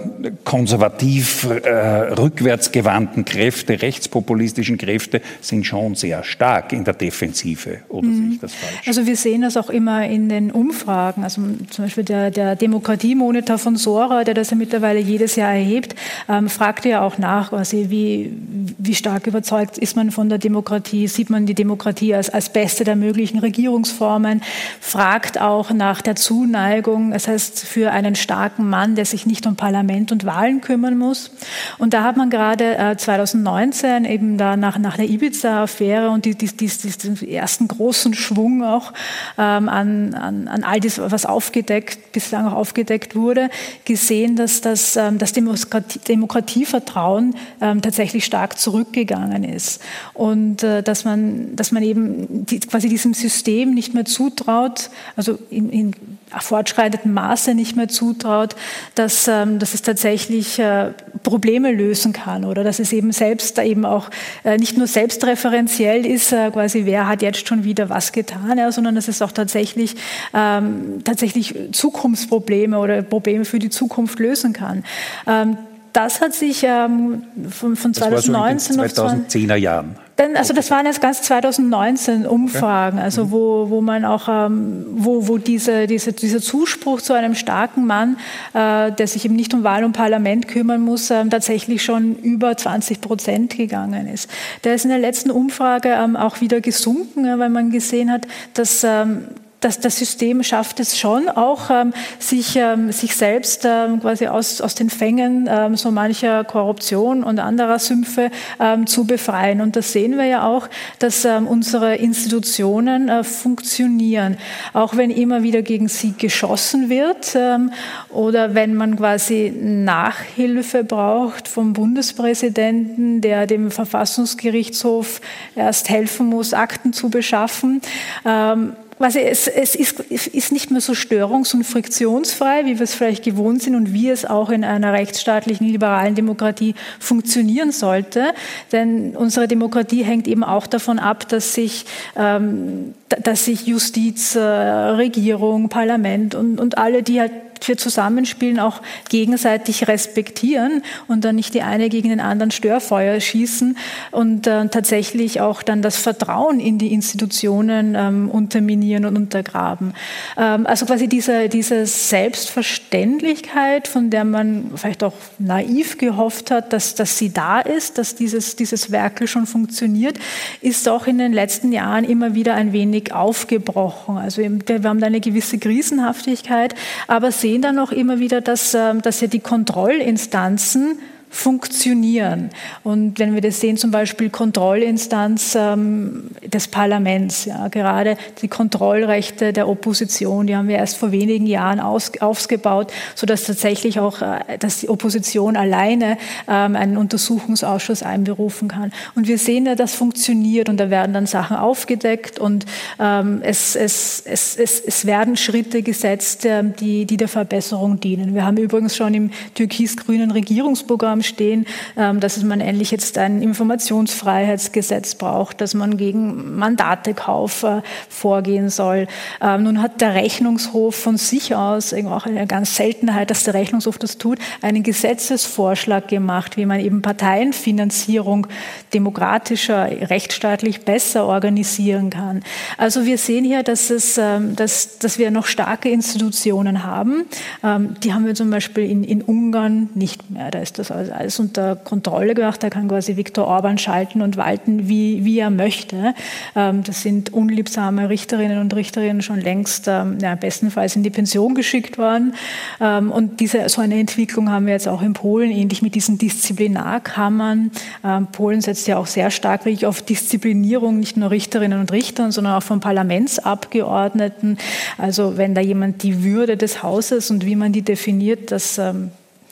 konservativ äh, rückwärtsgewandten Kräfte, rechtspopulistischen Kräfte sind schon sehr stark in der Defensive. Oder mhm. sehe ich das falsch? Also wir sehen das auch immer in den Umfragen. Also zum Beispiel der, der Demokratiemonitor von Sora, der das ja mittlerweile jedes Jahr erhebt, ähm, fragte ja auch nach, quasi, wie, wie stark überzeugt ist man von der Demokratie, sieht man die Demokratie als, als beste der möglichen Regierungsformen, fragt auch nach der Zuneigung, das heißt für eine einen starken Mann, der sich nicht um Parlament und Wahlen kümmern muss. Und da hat man gerade äh, 2019 eben da nach, nach der Ibiza-Affäre und die, die, die, diesen ersten großen Schwung auch ähm, an, an, an all das, was aufgedeckt, bislang auch aufgedeckt wurde, gesehen, dass das, ähm, das Demokratie, Demokratievertrauen ähm, tatsächlich stark zurückgegangen ist. Und äh, dass, man, dass man eben die, quasi diesem System nicht mehr zutraut, also in, in fortschreitendem Maße nicht mehr zutraut, dass, ähm, dass es tatsächlich äh, Probleme lösen kann oder dass es eben selbst eben auch äh, nicht nur selbstreferenziell ist, äh, quasi wer hat jetzt schon wieder was getan, ja, sondern dass es auch tatsächlich, ähm, tatsächlich Zukunftsprobleme oder Probleme für die Zukunft lösen kann. Ähm, das hat sich ähm, von, von 2019 das war so in den 2010er Jahren. Denn, also das waren jetzt ganz 2019 Umfragen, also mhm. wo, wo man auch, ähm, wo, wo diese, diese, dieser Zuspruch zu einem starken Mann, äh, der sich eben nicht um Wahl und Parlament kümmern muss, ähm, tatsächlich schon über 20 Prozent gegangen ist. Der ist in der letzten Umfrage ähm, auch wieder gesunken, weil man gesehen hat, dass ähm, das, System schafft es schon auch, ähm, sich, ähm, sich selbst ähm, quasi aus, aus den Fängen ähm, so mancher Korruption und anderer Sümpfe ähm, zu befreien. Und das sehen wir ja auch, dass ähm, unsere Institutionen äh, funktionieren. Auch wenn immer wieder gegen sie geschossen wird oder wenn man quasi Nachhilfe braucht vom Bundespräsidenten, der dem Verfassungsgerichtshof erst helfen muss, Akten zu beschaffen quasi es, es ist, ist nicht mehr so störungs- und friktionsfrei, wie wir es vielleicht gewohnt sind und wie es auch in einer rechtsstaatlichen, liberalen Demokratie funktionieren sollte. Denn unsere Demokratie hängt eben auch davon ab, dass sich, ähm, dass sich Justiz, äh, Regierung, Parlament und, und alle, die halt wir zusammenspielen, auch gegenseitig respektieren und dann nicht die eine gegen den anderen Störfeuer schießen und äh, tatsächlich auch dann das Vertrauen in die Institutionen ähm, unterminieren und untergraben. Ähm, also quasi diese, diese Selbstverständlichkeit, von der man vielleicht auch naiv gehofft hat, dass, dass sie da ist, dass dieses, dieses Werkel schon funktioniert, ist auch in den letzten Jahren immer wieder ein wenig aufgebrochen. Also wir haben da eine gewisse Krisenhaftigkeit, aber sehen sehen dann auch immer wieder, dass, ähm, dass ja die Kontrollinstanzen funktionieren. Und wenn wir das sehen, zum Beispiel Kontrollinstanz ähm, des Parlaments, ja, gerade die Kontrollrechte der Opposition, die haben wir erst vor wenigen Jahren aus, ausgebaut, sodass tatsächlich auch, äh, dass die Opposition alleine ähm, einen Untersuchungsausschuss einberufen kann. Und wir sehen ja, das funktioniert und da werden dann Sachen aufgedeckt und ähm, es, es, es, es, es werden Schritte gesetzt, äh, die, die der Verbesserung dienen. Wir haben übrigens schon im türkis-grünen Regierungsprogramm Plattform stehen, ähm, dass man endlich jetzt ein Informationsfreiheitsgesetz braucht, dass man gegen Mandatekauf äh, vorgehen soll. Ähm, nun hat der Rechnungshof von sich aus, auch eine ganz Seltenheit, dass der Rechnungshof das tut, einen Gesetzesvorschlag gemacht, wie man eben Parteienfinanzierung demokratischer, rechtsstaatlich besser organisieren kann. Also wir sehen hier, dass, es, ähm, dass, dass wir noch starke Institutionen haben. Die haben wir zum Beispiel in, in Ungarn nicht mehr. Da ist das also alles unter Kontrolle gemacht. Da kann quasi Viktor Orban schalten und walten, wie, wie er möchte. Ähm, das sind unliebsame Richterinnen und Richterinnen schon längst ähm, ja, bestenfalls in die Pension geschickt worden. Ähm, und diese, so eine Entwicklung haben wir jetzt auch in Polen, ähnlich mit diesen Disziplinarkammern. Polen setzt ja auch sehr stark wirklich auf Disziplinierung, nicht nur Richterinnen und Richtern, sondern auch von Parlamentsabgeordneten. Also wenn da jemand die Würde des Hauses und wie man die definiert, das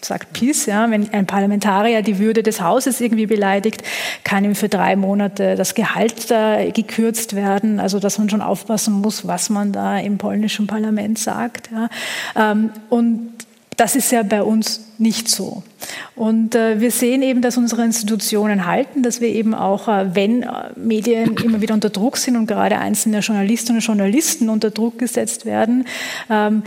sagt PiS, ja, wenn ein Parlamentarier die Würde des Hauses irgendwie beleidigt, kann ihm für drei Monate das Gehalt äh, gekürzt werden. Also dass man schon aufpassen muss, was man da im polnischen Parlament sagt. Ja. Ähm, und das ist ja bei uns nicht so. Und äh, wir sehen eben, dass unsere Institutionen halten, dass wir eben auch, äh, wenn äh, Medien immer wieder unter Druck sind und gerade einzelne Journalistinnen und Journalisten unter Druck gesetzt werden, ähm,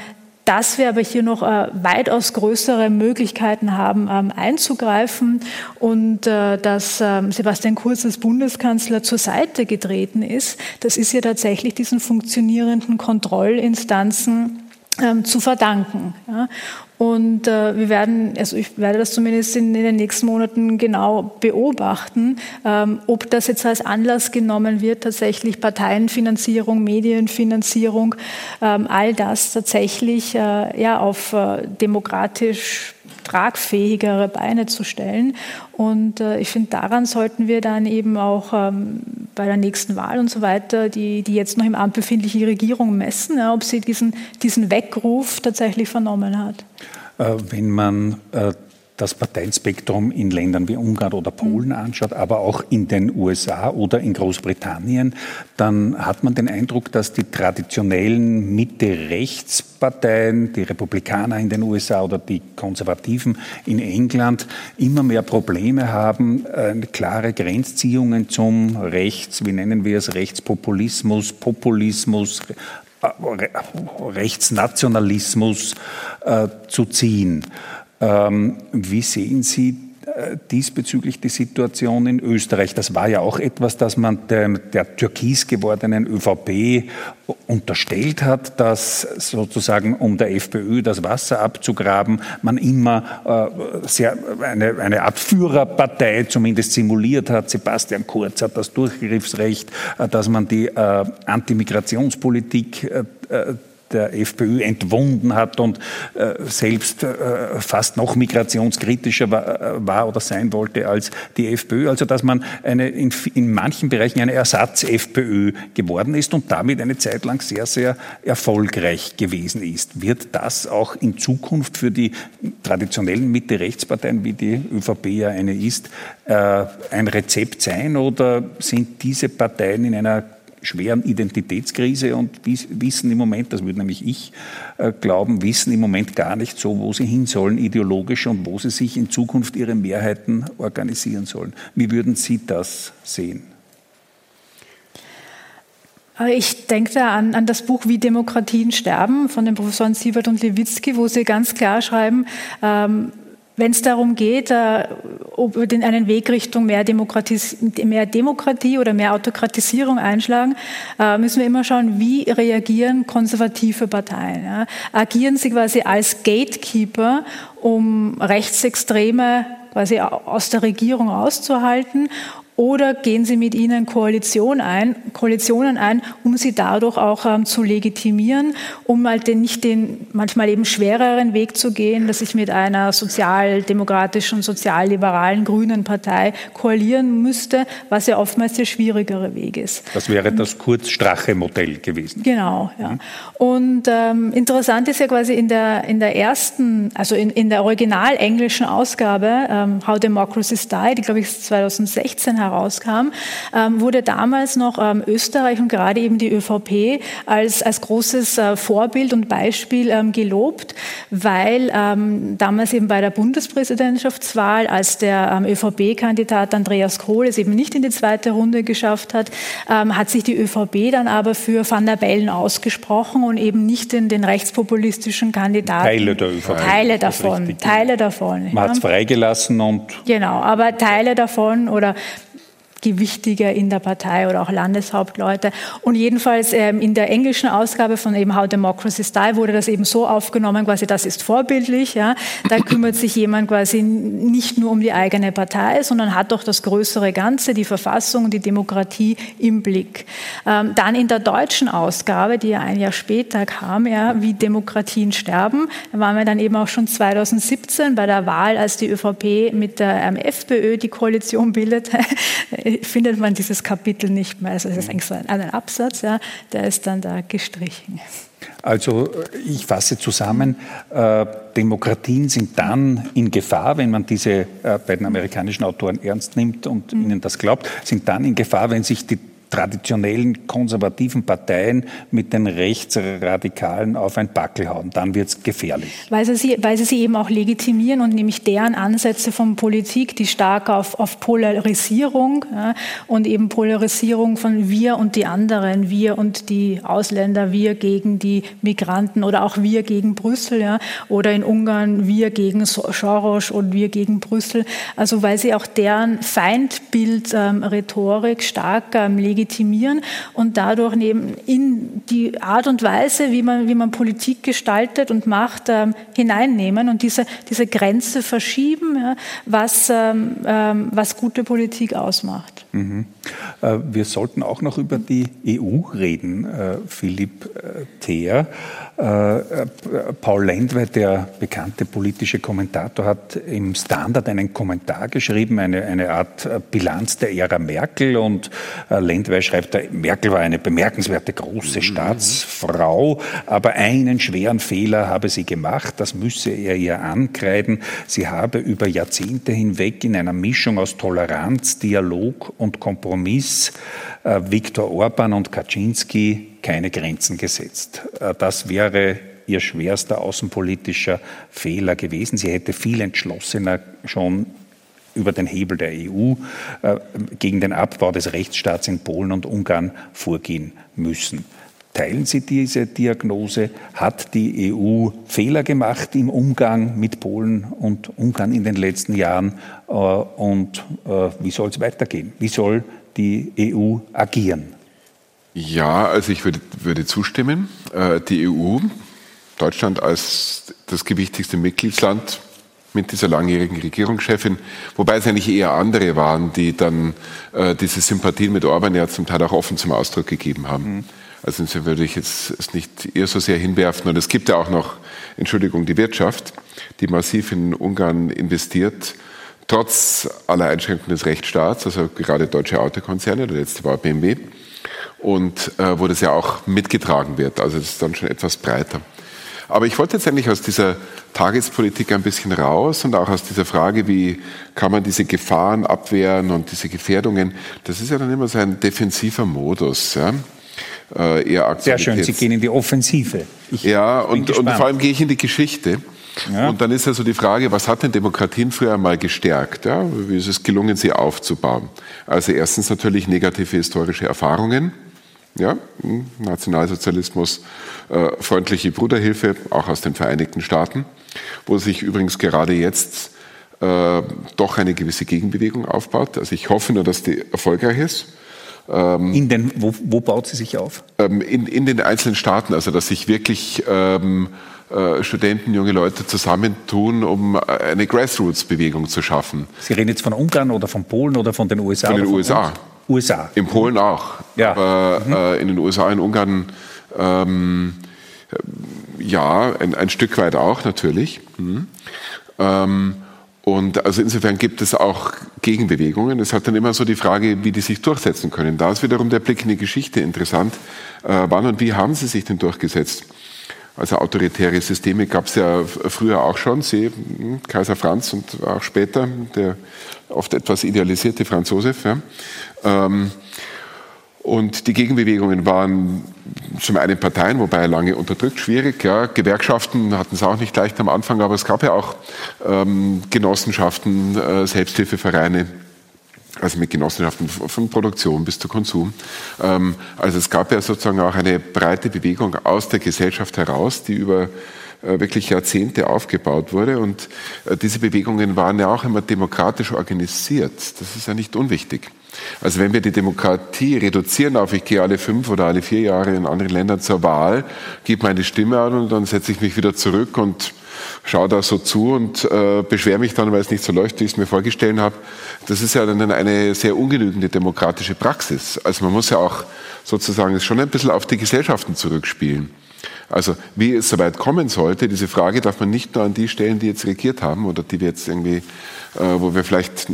dass wir aber hier noch äh, weitaus größere Möglichkeiten haben, ähm, einzugreifen und äh, dass ähm, Sebastian Kurz als Bundeskanzler zur Seite getreten ist, das ist ja tatsächlich diesen funktionierenden Kontrollinstanzen ähm, zu verdanken. Und äh, wir werden, also ich werde das zumindest in, in den nächsten Monaten genau beobachten, ähm, ob das jetzt als Anlass genommen wird, tatsächlich Parteienfinanzierung, Medienfinanzierung, ähm, all das tatsächlich äh, ja, auf äh, demokratisch tragfähigere Beine zu stellen. Und äh, ich finde, daran sollten wir dann eben auch ähm, bei der nächsten Wahl und so weiter, die, die jetzt noch im Amt befindliche Regierung messen, ja, ob sie diesen, diesen Weckruf tatsächlich vernommen hat. Äh, wenn man äh, das Parteienspektrum in Ländern wie Ungarn oder Polen anschaut, aber auch in den USA oder in Großbritannien, dann hat man den Eindruck, dass die traditionellen Mitte-Rechts-Parteien, die Republikaner in den USA oder die Konservativen in England, immer mehr Probleme haben, klare Grenzziehungen zum Rechts, wie nennen wir es, Rechtspopulismus, Populismus, äh, Rechtsnationalismus äh, zu ziehen. Ähm, wie sehen Sie äh, diesbezüglich die Situation in Österreich? Das war ja auch etwas, das man der, der türkis gewordenen ÖVP unterstellt hat, dass sozusagen um der FPÖ das Wasser abzugraben, man immer äh, sehr, eine, eine Abführerpartei zumindest simuliert hat. Sebastian Kurz hat das Durchgriffsrecht, äh, dass man die äh, Antimigrationspolitik äh, äh der FPÖ entwunden hat und äh, selbst äh, fast noch migrationskritischer war, äh, war, oder sein wollte als die FPÖ. Also dass man eine, in, in manchen Bereichen eine Ersatz-FPÖ geworden ist und damit eine Zeit lang sehr, sehr erfolgreich gewesen ist. Wird das auch in Zukunft für die traditionellen Mitte-Rechtsparteien, wie die ÖVP ja eine ist, äh, ein Rezept sein oder sind diese Parteien in einer schweren Identitätskrise und wissen im Moment, das würde nämlich ich äh, glauben, wissen im Moment gar nicht so, wo sie hin sollen ideologisch und wo sie sich in Zukunft ihre Mehrheiten organisieren sollen. Wie würden Sie das sehen? Äh, ich denke da an, an das Buch Wie Demokratien sterben von den Professoren Siebert und Lewitzki, wo sie ganz klar schreiben, ähm, wenn es darum geht, ob wir den einen Weg Richtung mehr, mehr, Demokratie oder mehr Autokratisierung einschlagen, äh, müssen wir immer schauen, wie reagieren konservative Parteien. Agieren sie quasi als Gatekeeper, um Rechtsextreme quasi aus der Regierung auszuhalten oder gehen Sie mit ihnen Koalition ein, Koalitionen ein, um sie dadurch auch ähm, zu legitimieren, um halt den, nicht den manchmal eben schwereren Weg zu gehen, dass ich mit einer sozialdemokratischen, sozialliberalen grünen Partei koalieren müsste, was ja oftmals der schwierigere Weg ist. Das wäre das Kurz-Strache-Modell gewesen. Genau, ja. Und ähm, interessant ist ja quasi in der, in der ersten, also in, in der original englischen Ausgabe, ähm, How Democracies Die, die glaube ich 2016 herauskam, ähm, wurde damals noch ähm, Österreich und gerade eben die ÖVP als, als großes äh, Vorbild und Beispiel ähm, gelobt, weil damals eben bei der Bundespräsidentschaftswahl, als der ÖVP-Kandidat Andreas Kohl es eben nicht in die zweite Runde geschafft hat, hat sich die ÖVP dann aber für Van der Bellen ausgesprochen und eben nicht in den rechtspopulistischen Kandidaten. Teile der ÖVP. Teile davon. Teile davon. Man hat es freigelassen und. Genau, aber Teile davon oder gewichtiger in der Partei oder auch Landeshauptleute. Und jedenfalls ähm, in der englischen Ausgabe von eben How Democracy Style wurde das eben so aufgenommen, quasi das ist vorbildlich. Ja. Da kümmert sich jemand quasi nicht nur um die eigene Partei, sondern hat doch das größere Ganze, die Verfassung, die Demokratie im Blick. Ähm, dann in der deutschen Ausgabe, die ja ein Jahr später kam, ja, wie Demokratien sterben, da waren wir dann eben auch schon 2017 bei der Wahl, als die ÖVP mit der ähm, FPÖ die Koalition bildete findet man dieses Kapitel nicht mehr. Also es ist mhm. eigentlich so ein, ein Absatz, ja, der ist dann da gestrichen. Also ich fasse zusammen, äh, Demokratien sind dann in Gefahr, wenn man diese äh, beiden amerikanischen Autoren ernst nimmt und mhm. ihnen das glaubt, sind dann in Gefahr, wenn sich die traditionellen konservativen Parteien mit den Rechtsradikalen auf ein Backel hauen. Dann wird es gefährlich. Weil sie, weil sie sie eben auch legitimieren und nämlich deren Ansätze von Politik, die stark auf, auf Polarisierung ja, und eben Polarisierung von wir und die anderen, wir und die Ausländer, wir gegen die Migranten oder auch wir gegen Brüssel ja, oder in Ungarn wir gegen Soros und wir gegen Brüssel. Also weil sie auch deren Feindbild-Rhetorik ähm, stark ähm, legitimieren legitimieren und dadurch neben in die Art und Weise, wie man, wie man Politik gestaltet und macht, ähm, hineinnehmen und diese, diese Grenze verschieben, ja, was, ähm, ähm, was gute Politik ausmacht. Mhm. Wir sollten auch noch über die EU reden, äh, Philipp äh, Theer. Paul Lendwey, der bekannte politische Kommentator, hat im Standard einen Kommentar geschrieben, eine, eine Art Bilanz der Ära Merkel. Und Lendwey schreibt, Merkel war eine bemerkenswerte große mhm. Staatsfrau, aber einen schweren Fehler habe sie gemacht, das müsse er ihr ankreiden. Sie habe über Jahrzehnte hinweg in einer Mischung aus Toleranz, Dialog und Kompromiss äh, Viktor Orban und Kaczynski keine Grenzen gesetzt. Äh, das wäre ihr schwerster außenpolitischer Fehler gewesen. Sie hätte viel entschlossener schon über den Hebel der EU äh, gegen den Abbau des Rechtsstaats in Polen und Ungarn vorgehen müssen. Teilen Sie diese Diagnose? Hat die EU Fehler gemacht im Umgang mit Polen und Ungarn in den letzten Jahren? Äh, und äh, wie soll es weitergehen? Wie soll die EU agieren? Ja, also ich würde, würde zustimmen. Äh, die EU, Deutschland als das gewichtigste Mitgliedsland mit dieser langjährigen Regierungschefin, wobei es eigentlich eher andere waren, die dann diese Sympathien mit Orban ja zum Teil auch offen zum Ausdruck gegeben haben. Mhm. Also insofern würde ich jetzt es nicht eher so sehr hinwerfen. Und es gibt ja auch noch, Entschuldigung, die Wirtschaft, die massiv in Ungarn investiert, trotz aller Einschränkungen des Rechtsstaats, also gerade deutsche Autokonzerne, der letzte war BMW, und äh, wo das ja auch mitgetragen wird. Also das ist dann schon etwas breiter. Aber ich wollte jetzt eigentlich aus dieser Tagespolitik ein bisschen raus und auch aus dieser Frage, wie kann man diese Gefahren abwehren und diese Gefährdungen. Das ist ja dann immer so ein defensiver Modus. Ja? äh, eher Sehr schön, Sie gehen in die Offensive. Ich ja, und, und, vor allem gehe ich in die Geschichte. Ja. Und dann ist also die Frage, was hat denn Demokratien früher einmal gestärkt? Ja? Wie ist es gelungen, sie aufzubauen? Also erstens natürlich negative historische Erfahrungen. Ja, hm, Nationalsozialismus, äh, freundliche Bruderhilfe, auch aus den Vereinigten Staaten, wo sich übrigens gerade jetzt äh, doch eine gewisse Gegenbewegung aufbaut. Also ich hoffe nur, dass die erfolgreich ist. Ähm, in den, wo, wo, baut sie sich auf? Ähm, in, in, den einzelnen Staaten, also dass sich wirklich ähm, äh, Studenten, junge Leute zusammentun, um eine Grassroots-Bewegung zu schaffen. Sie reden jetzt von Ungarn oder von Polen oder von den USA? Von den USA. USA. In Polen auch. Ja. Aber mhm. äh, in den USA, in Ungarn, ähm, ja, ein, ein, Stück weit auch natürlich. Mhm. Ähm, und also insofern gibt es auch Gegenbewegungen. Es hat dann immer so die Frage, wie die sich durchsetzen können. Da ist wiederum der Blick in die Geschichte interessant. Äh, wann und wie haben sie sich denn durchgesetzt? Also autoritäre Systeme gab es ja früher auch schon. Sie, hm, Kaiser Franz und auch später der oft etwas idealisierte Franz Josef. Ja. Ähm, und die Gegenbewegungen waren zum einen Parteien, wobei lange unterdrückt, schwierig. Ja. Gewerkschaften hatten es auch nicht leicht am Anfang, aber es gab ja auch ähm, Genossenschaften, äh, Selbsthilfevereine, also mit Genossenschaften von Produktion bis zu Konsum. Ähm, also es gab ja sozusagen auch eine breite Bewegung aus der Gesellschaft heraus, die über äh, wirklich Jahrzehnte aufgebaut wurde. Und äh, diese Bewegungen waren ja auch immer demokratisch organisiert. Das ist ja nicht unwichtig. Also wenn wir die Demokratie reduzieren auf, ich gehe alle fünf oder alle vier Jahre in anderen Ländern zur Wahl, gebe meine Stimme an und dann setze ich mich wieder zurück und schaue da so zu und äh, beschwere mich dann, weil es nicht so läuft, wie ich es mir vorgestellt habe. Das ist ja dann eine sehr ungenügende demokratische Praxis. Also man muss ja auch sozusagen schon ein bisschen auf die Gesellschaften zurückspielen. Also wie es soweit kommen sollte, diese Frage darf man nicht nur an die stellen, die jetzt regiert haben oder die wir jetzt irgendwie, äh, wo wir vielleicht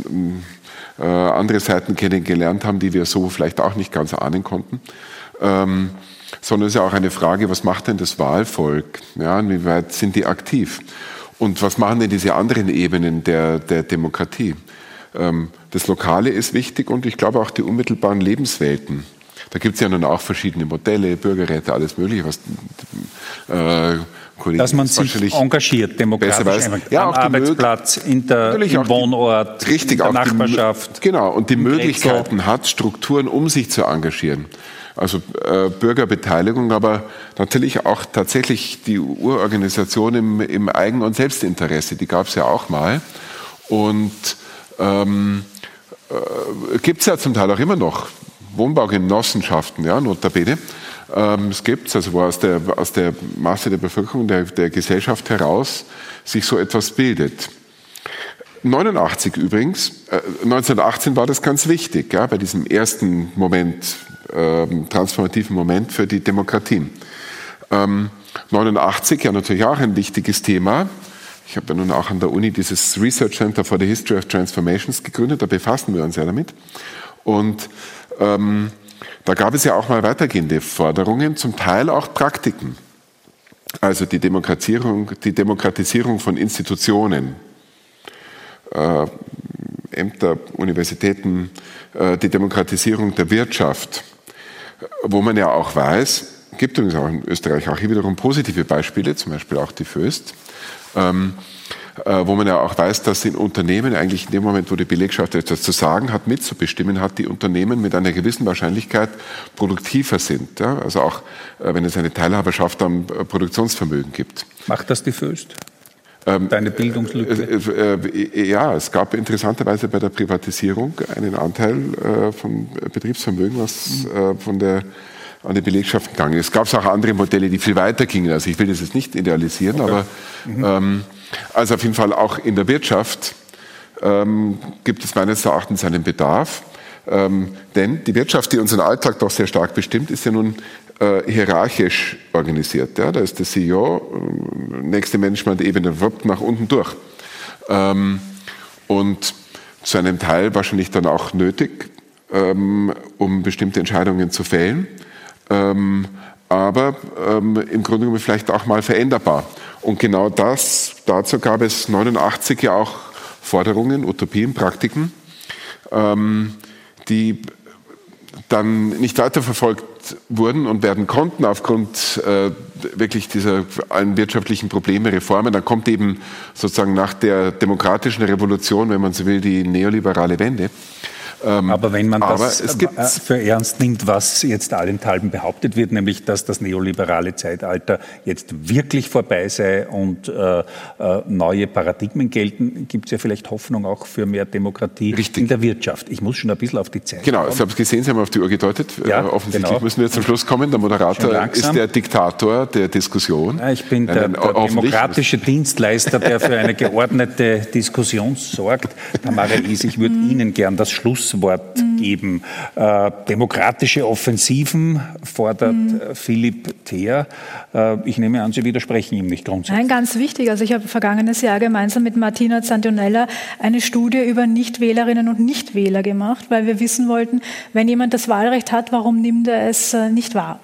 äh, andere Seiten kennengelernt haben, die wir so vielleicht auch nicht ganz ahnen konnten. Ähm, sondern es ist ja auch eine Frage, was macht denn das Wahlvolk? Ja, inwieweit sind die aktiv? Und was machen denn diese anderen Ebenen der, der Demokratie? Ähm, das Lokale ist wichtig und ich glaube auch die unmittelbaren Lebenswelten. Da gibt es ja nun auch verschiedene Modelle, Bürgerräte, alles Mögliche, was äh, Kollegen Dass man sich engagiert, demokratisch, ja, am Arbeitsplatz, in der, im Wohnort, die, richtig, in der Nachbarschaft. Die, genau, und die Möglichkeiten hat, Strukturen, um sich zu engagieren. Also äh, Bürgerbeteiligung, aber natürlich auch tatsächlich die Urorganisation im, im Eigen- und Selbstinteresse, die gab es ja auch mal. Und ähm, äh, gibt es ja zum Teil auch immer noch Wohnbaugenossenschaften, ja, notabene. Ähm, es gibt also wo aus der, aus der Masse der Bevölkerung, der, der Gesellschaft heraus sich so etwas bildet. 89 übrigens, äh, 1918 war das ganz wichtig, ja, bei diesem ersten Moment, äh, transformativen Moment für die Demokratien. Ähm, 89 ja natürlich auch ein wichtiges Thema. Ich habe ja nun auch an der Uni dieses Research Center for the History of Transformations gegründet, da befassen wir uns ja damit. Und ähm, da gab es ja auch mal weitergehende Forderungen, zum Teil auch Praktiken. Also die Demokratisierung, die Demokratisierung von Institutionen, äh, Ämter, Universitäten, äh, die Demokratisierung der Wirtschaft, wo man ja auch weiß, gibt übrigens auch in Österreich auch hier wiederum positive Beispiele, zum Beispiel auch die Föst, ähm, äh, wo man ja auch weiß, dass in Unternehmen eigentlich in dem Moment, wo die Belegschaft etwas zu sagen hat, mitzubestimmen hat, die Unternehmen mit einer gewissen Wahrscheinlichkeit produktiver sind. Ja? Also auch äh, wenn es eine Teilhaberschaft am äh, Produktionsvermögen gibt. Macht das die Föst? Ähm, Deine Bildungslücke? Ja, es gab interessanterweise bei der Privatisierung einen Anteil von Betriebsvermögen, was von der an die Belegschaft gegangen ist. Es gab auch andere Modelle, die viel weiter gingen. Also ich will das jetzt nicht idealisieren, okay. aber mhm. ähm, also auf jeden Fall auch in der Wirtschaft ähm, gibt es meines Erachtens einen Bedarf. Ähm, denn die Wirtschaft, die unseren Alltag doch sehr stark bestimmt, ist ja nun äh, hierarchisch organisiert. Ja? Da ist der CEO, äh, nächste Management-Ebene wirbt nach unten durch. Ähm, und zu einem Teil wahrscheinlich dann auch nötig, ähm, um bestimmte Entscheidungen zu fällen. Ähm, aber ähm, im Grunde genommen vielleicht auch mal veränderbar. Und genau das, dazu gab es 89 ja auch Forderungen, Utopien, Praktiken, ähm, die dann nicht weiterverfolgt wurden und werden konnten aufgrund äh, wirklich dieser allen wirtschaftlichen Probleme, Reformen. Dann kommt eben sozusagen nach der demokratischen Revolution, wenn man so will, die neoliberale Wende. Ähm, aber wenn man das äh, für ernst nimmt, was jetzt allenthalben behauptet wird, nämlich dass das neoliberale Zeitalter jetzt wirklich vorbei sei und äh, äh, neue Paradigmen gelten, gibt es ja vielleicht Hoffnung auch für mehr Demokratie Richtig. in der Wirtschaft. Ich muss schon ein bisschen auf die Zeit Genau, kommen. ich habe es gesehen, Sie haben auf die Uhr gedeutet. Ja, äh, offensichtlich genau. müssen wir zum Schluss kommen. Der Moderator ist der Diktator der Diskussion. Ja, ich bin der, der demokratische Dienstleister, der für eine geordnete Diskussion sorgt. Tamara Is, ich würde Ihnen gern das Schluss Schlusswort mhm. geben. Äh, demokratische Offensiven fordert mhm. Philipp Theer. Äh, ich nehme an, Sie widersprechen ihm nicht grundsätzlich. Nein, ganz wichtig. Also ich habe vergangenes Jahr gemeinsam mit Martina Zantonella eine Studie über Nichtwählerinnen und Nichtwähler gemacht, weil wir wissen wollten, wenn jemand das Wahlrecht hat, warum nimmt er es äh, nicht wahr?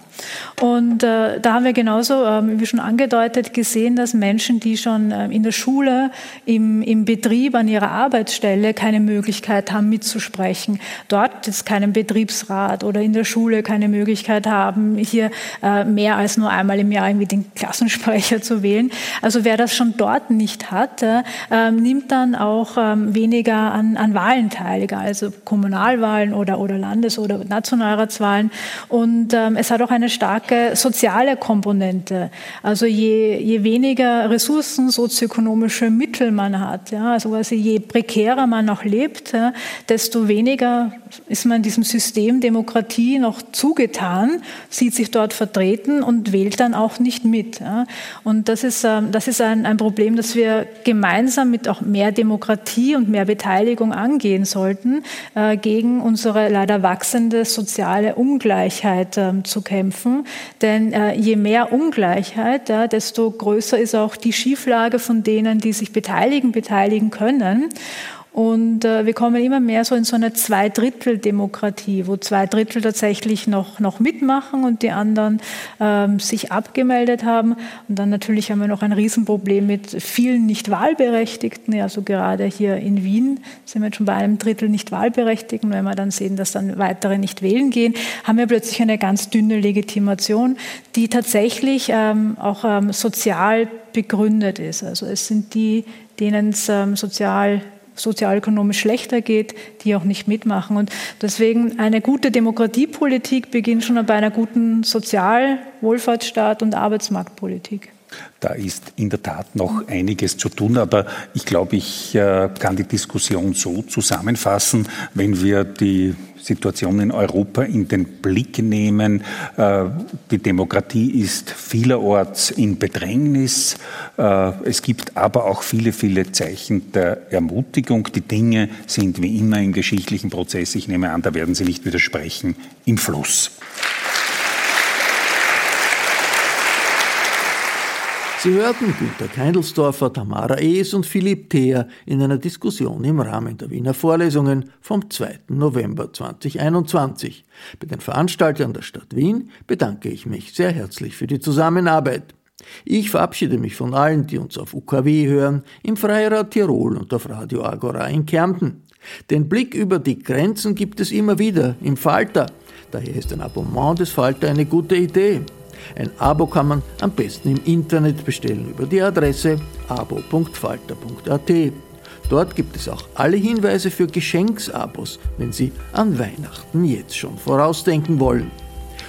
Und äh, da haben wir genauso, ähm, wie schon angedeutet, gesehen, dass Menschen, die schon äh, in der Schule, im, im Betrieb, an ihrer Arbeitsstelle keine Möglichkeit haben, mitzusprechen, dort ist keinen Betriebsrat oder in der Schule keine Möglichkeit haben, hier äh, mehr als nur einmal im Jahr irgendwie den Klassensprecher zu wählen. Also wer das schon dort nicht hat, äh, ähm, nimmt dann auch ähm, weniger an, an Wahlen teil, also Kommunalwahlen oder, oder Landes- oder Nationalratswahlen. Und ähm, es hat auch eine eine starke soziale Komponente. Also je, je weniger Ressourcen, sozioökonomische Mittel man hat, ja, also quasi je prekärer man noch lebt, ja, desto weniger ist man diesem System Demokratie noch zugetan, sieht sich dort vertreten und wählt dann auch nicht mit. Ja. Und das ist, ähm, das ist ein, ein Problem, das wir gemeinsam mit auch mehr Demokratie und mehr Beteiligung angehen sollten, äh, gegen unsere leider wachsende soziale Ungleichheit äh, zu kämpfen kämpfen. Denn äh, je mehr Ungleichheit, ja, desto größer ist auch die Schieflage von denen, die sich beteiligen, beteiligen können. Und äh, wir kommen immer mehr so in so eine Zweidrittel-Demokratie, wo zwei Drittel tatsächlich noch, noch mitmachen und die anderen ähm, sich abgemeldet haben. Und dann natürlich haben wir noch ein Riesenproblem mit vielen nicht Wahlberechtigten. Also gerade hier in Wien sind wir jetzt schon bei einem Drittel nicht Wahlberechtigten. Wenn wir dann sehen, dass dann weitere nicht wählen gehen, haben wir plötzlich eine ganz dünne Legitimation, die tatsächlich ähm, auch ähm, sozial begründet ist. Also es sind die, denen es ähm, sozial sozialökonomisch schlechter geht, die auch nicht mitmachen. Und deswegen eine gute Demokratiepolitik beginnt schon bei einer guten Sozial-, Wohlfahrtsstaat und Arbeitsmarktpolitik. Da ist in der Tat noch einiges zu tun, aber ich glaube, ich äh, kann die Diskussion so zusammenfassen, wenn wir die Situation in Europa in den Blick nehmen. Äh, die Demokratie ist vielerorts in Bedrängnis. Äh, es gibt aber auch viele, viele Zeichen der Ermutigung. Die Dinge sind wie immer im geschichtlichen Prozess, ich nehme an, da werden Sie nicht widersprechen, im Fluss. Sie hörten Günter Keindelsdorfer, Tamara Ees und Philipp Theer in einer Diskussion im Rahmen der Wiener Vorlesungen vom 2. November 2021. Bei den Veranstaltern der Stadt Wien bedanke ich mich sehr herzlich für die Zusammenarbeit. Ich verabschiede mich von allen, die uns auf UKW hören, im Freirad Tirol und auf Radio Agora in Kärnten. Den Blick über die Grenzen gibt es immer wieder im Falter. Daher ist ein Abonnement des Falter eine gute Idee. Ein Abo kann man am besten im Internet bestellen über die Adresse abo.falter.at. Dort gibt es auch alle Hinweise für Geschenksabos, wenn Sie an Weihnachten jetzt schon vorausdenken wollen.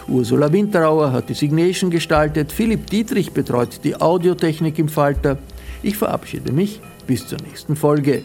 Ursula Winterauer hat die Signation gestaltet, Philipp Dietrich betreut die Audiotechnik im Falter. Ich verabschiede mich bis zur nächsten Folge.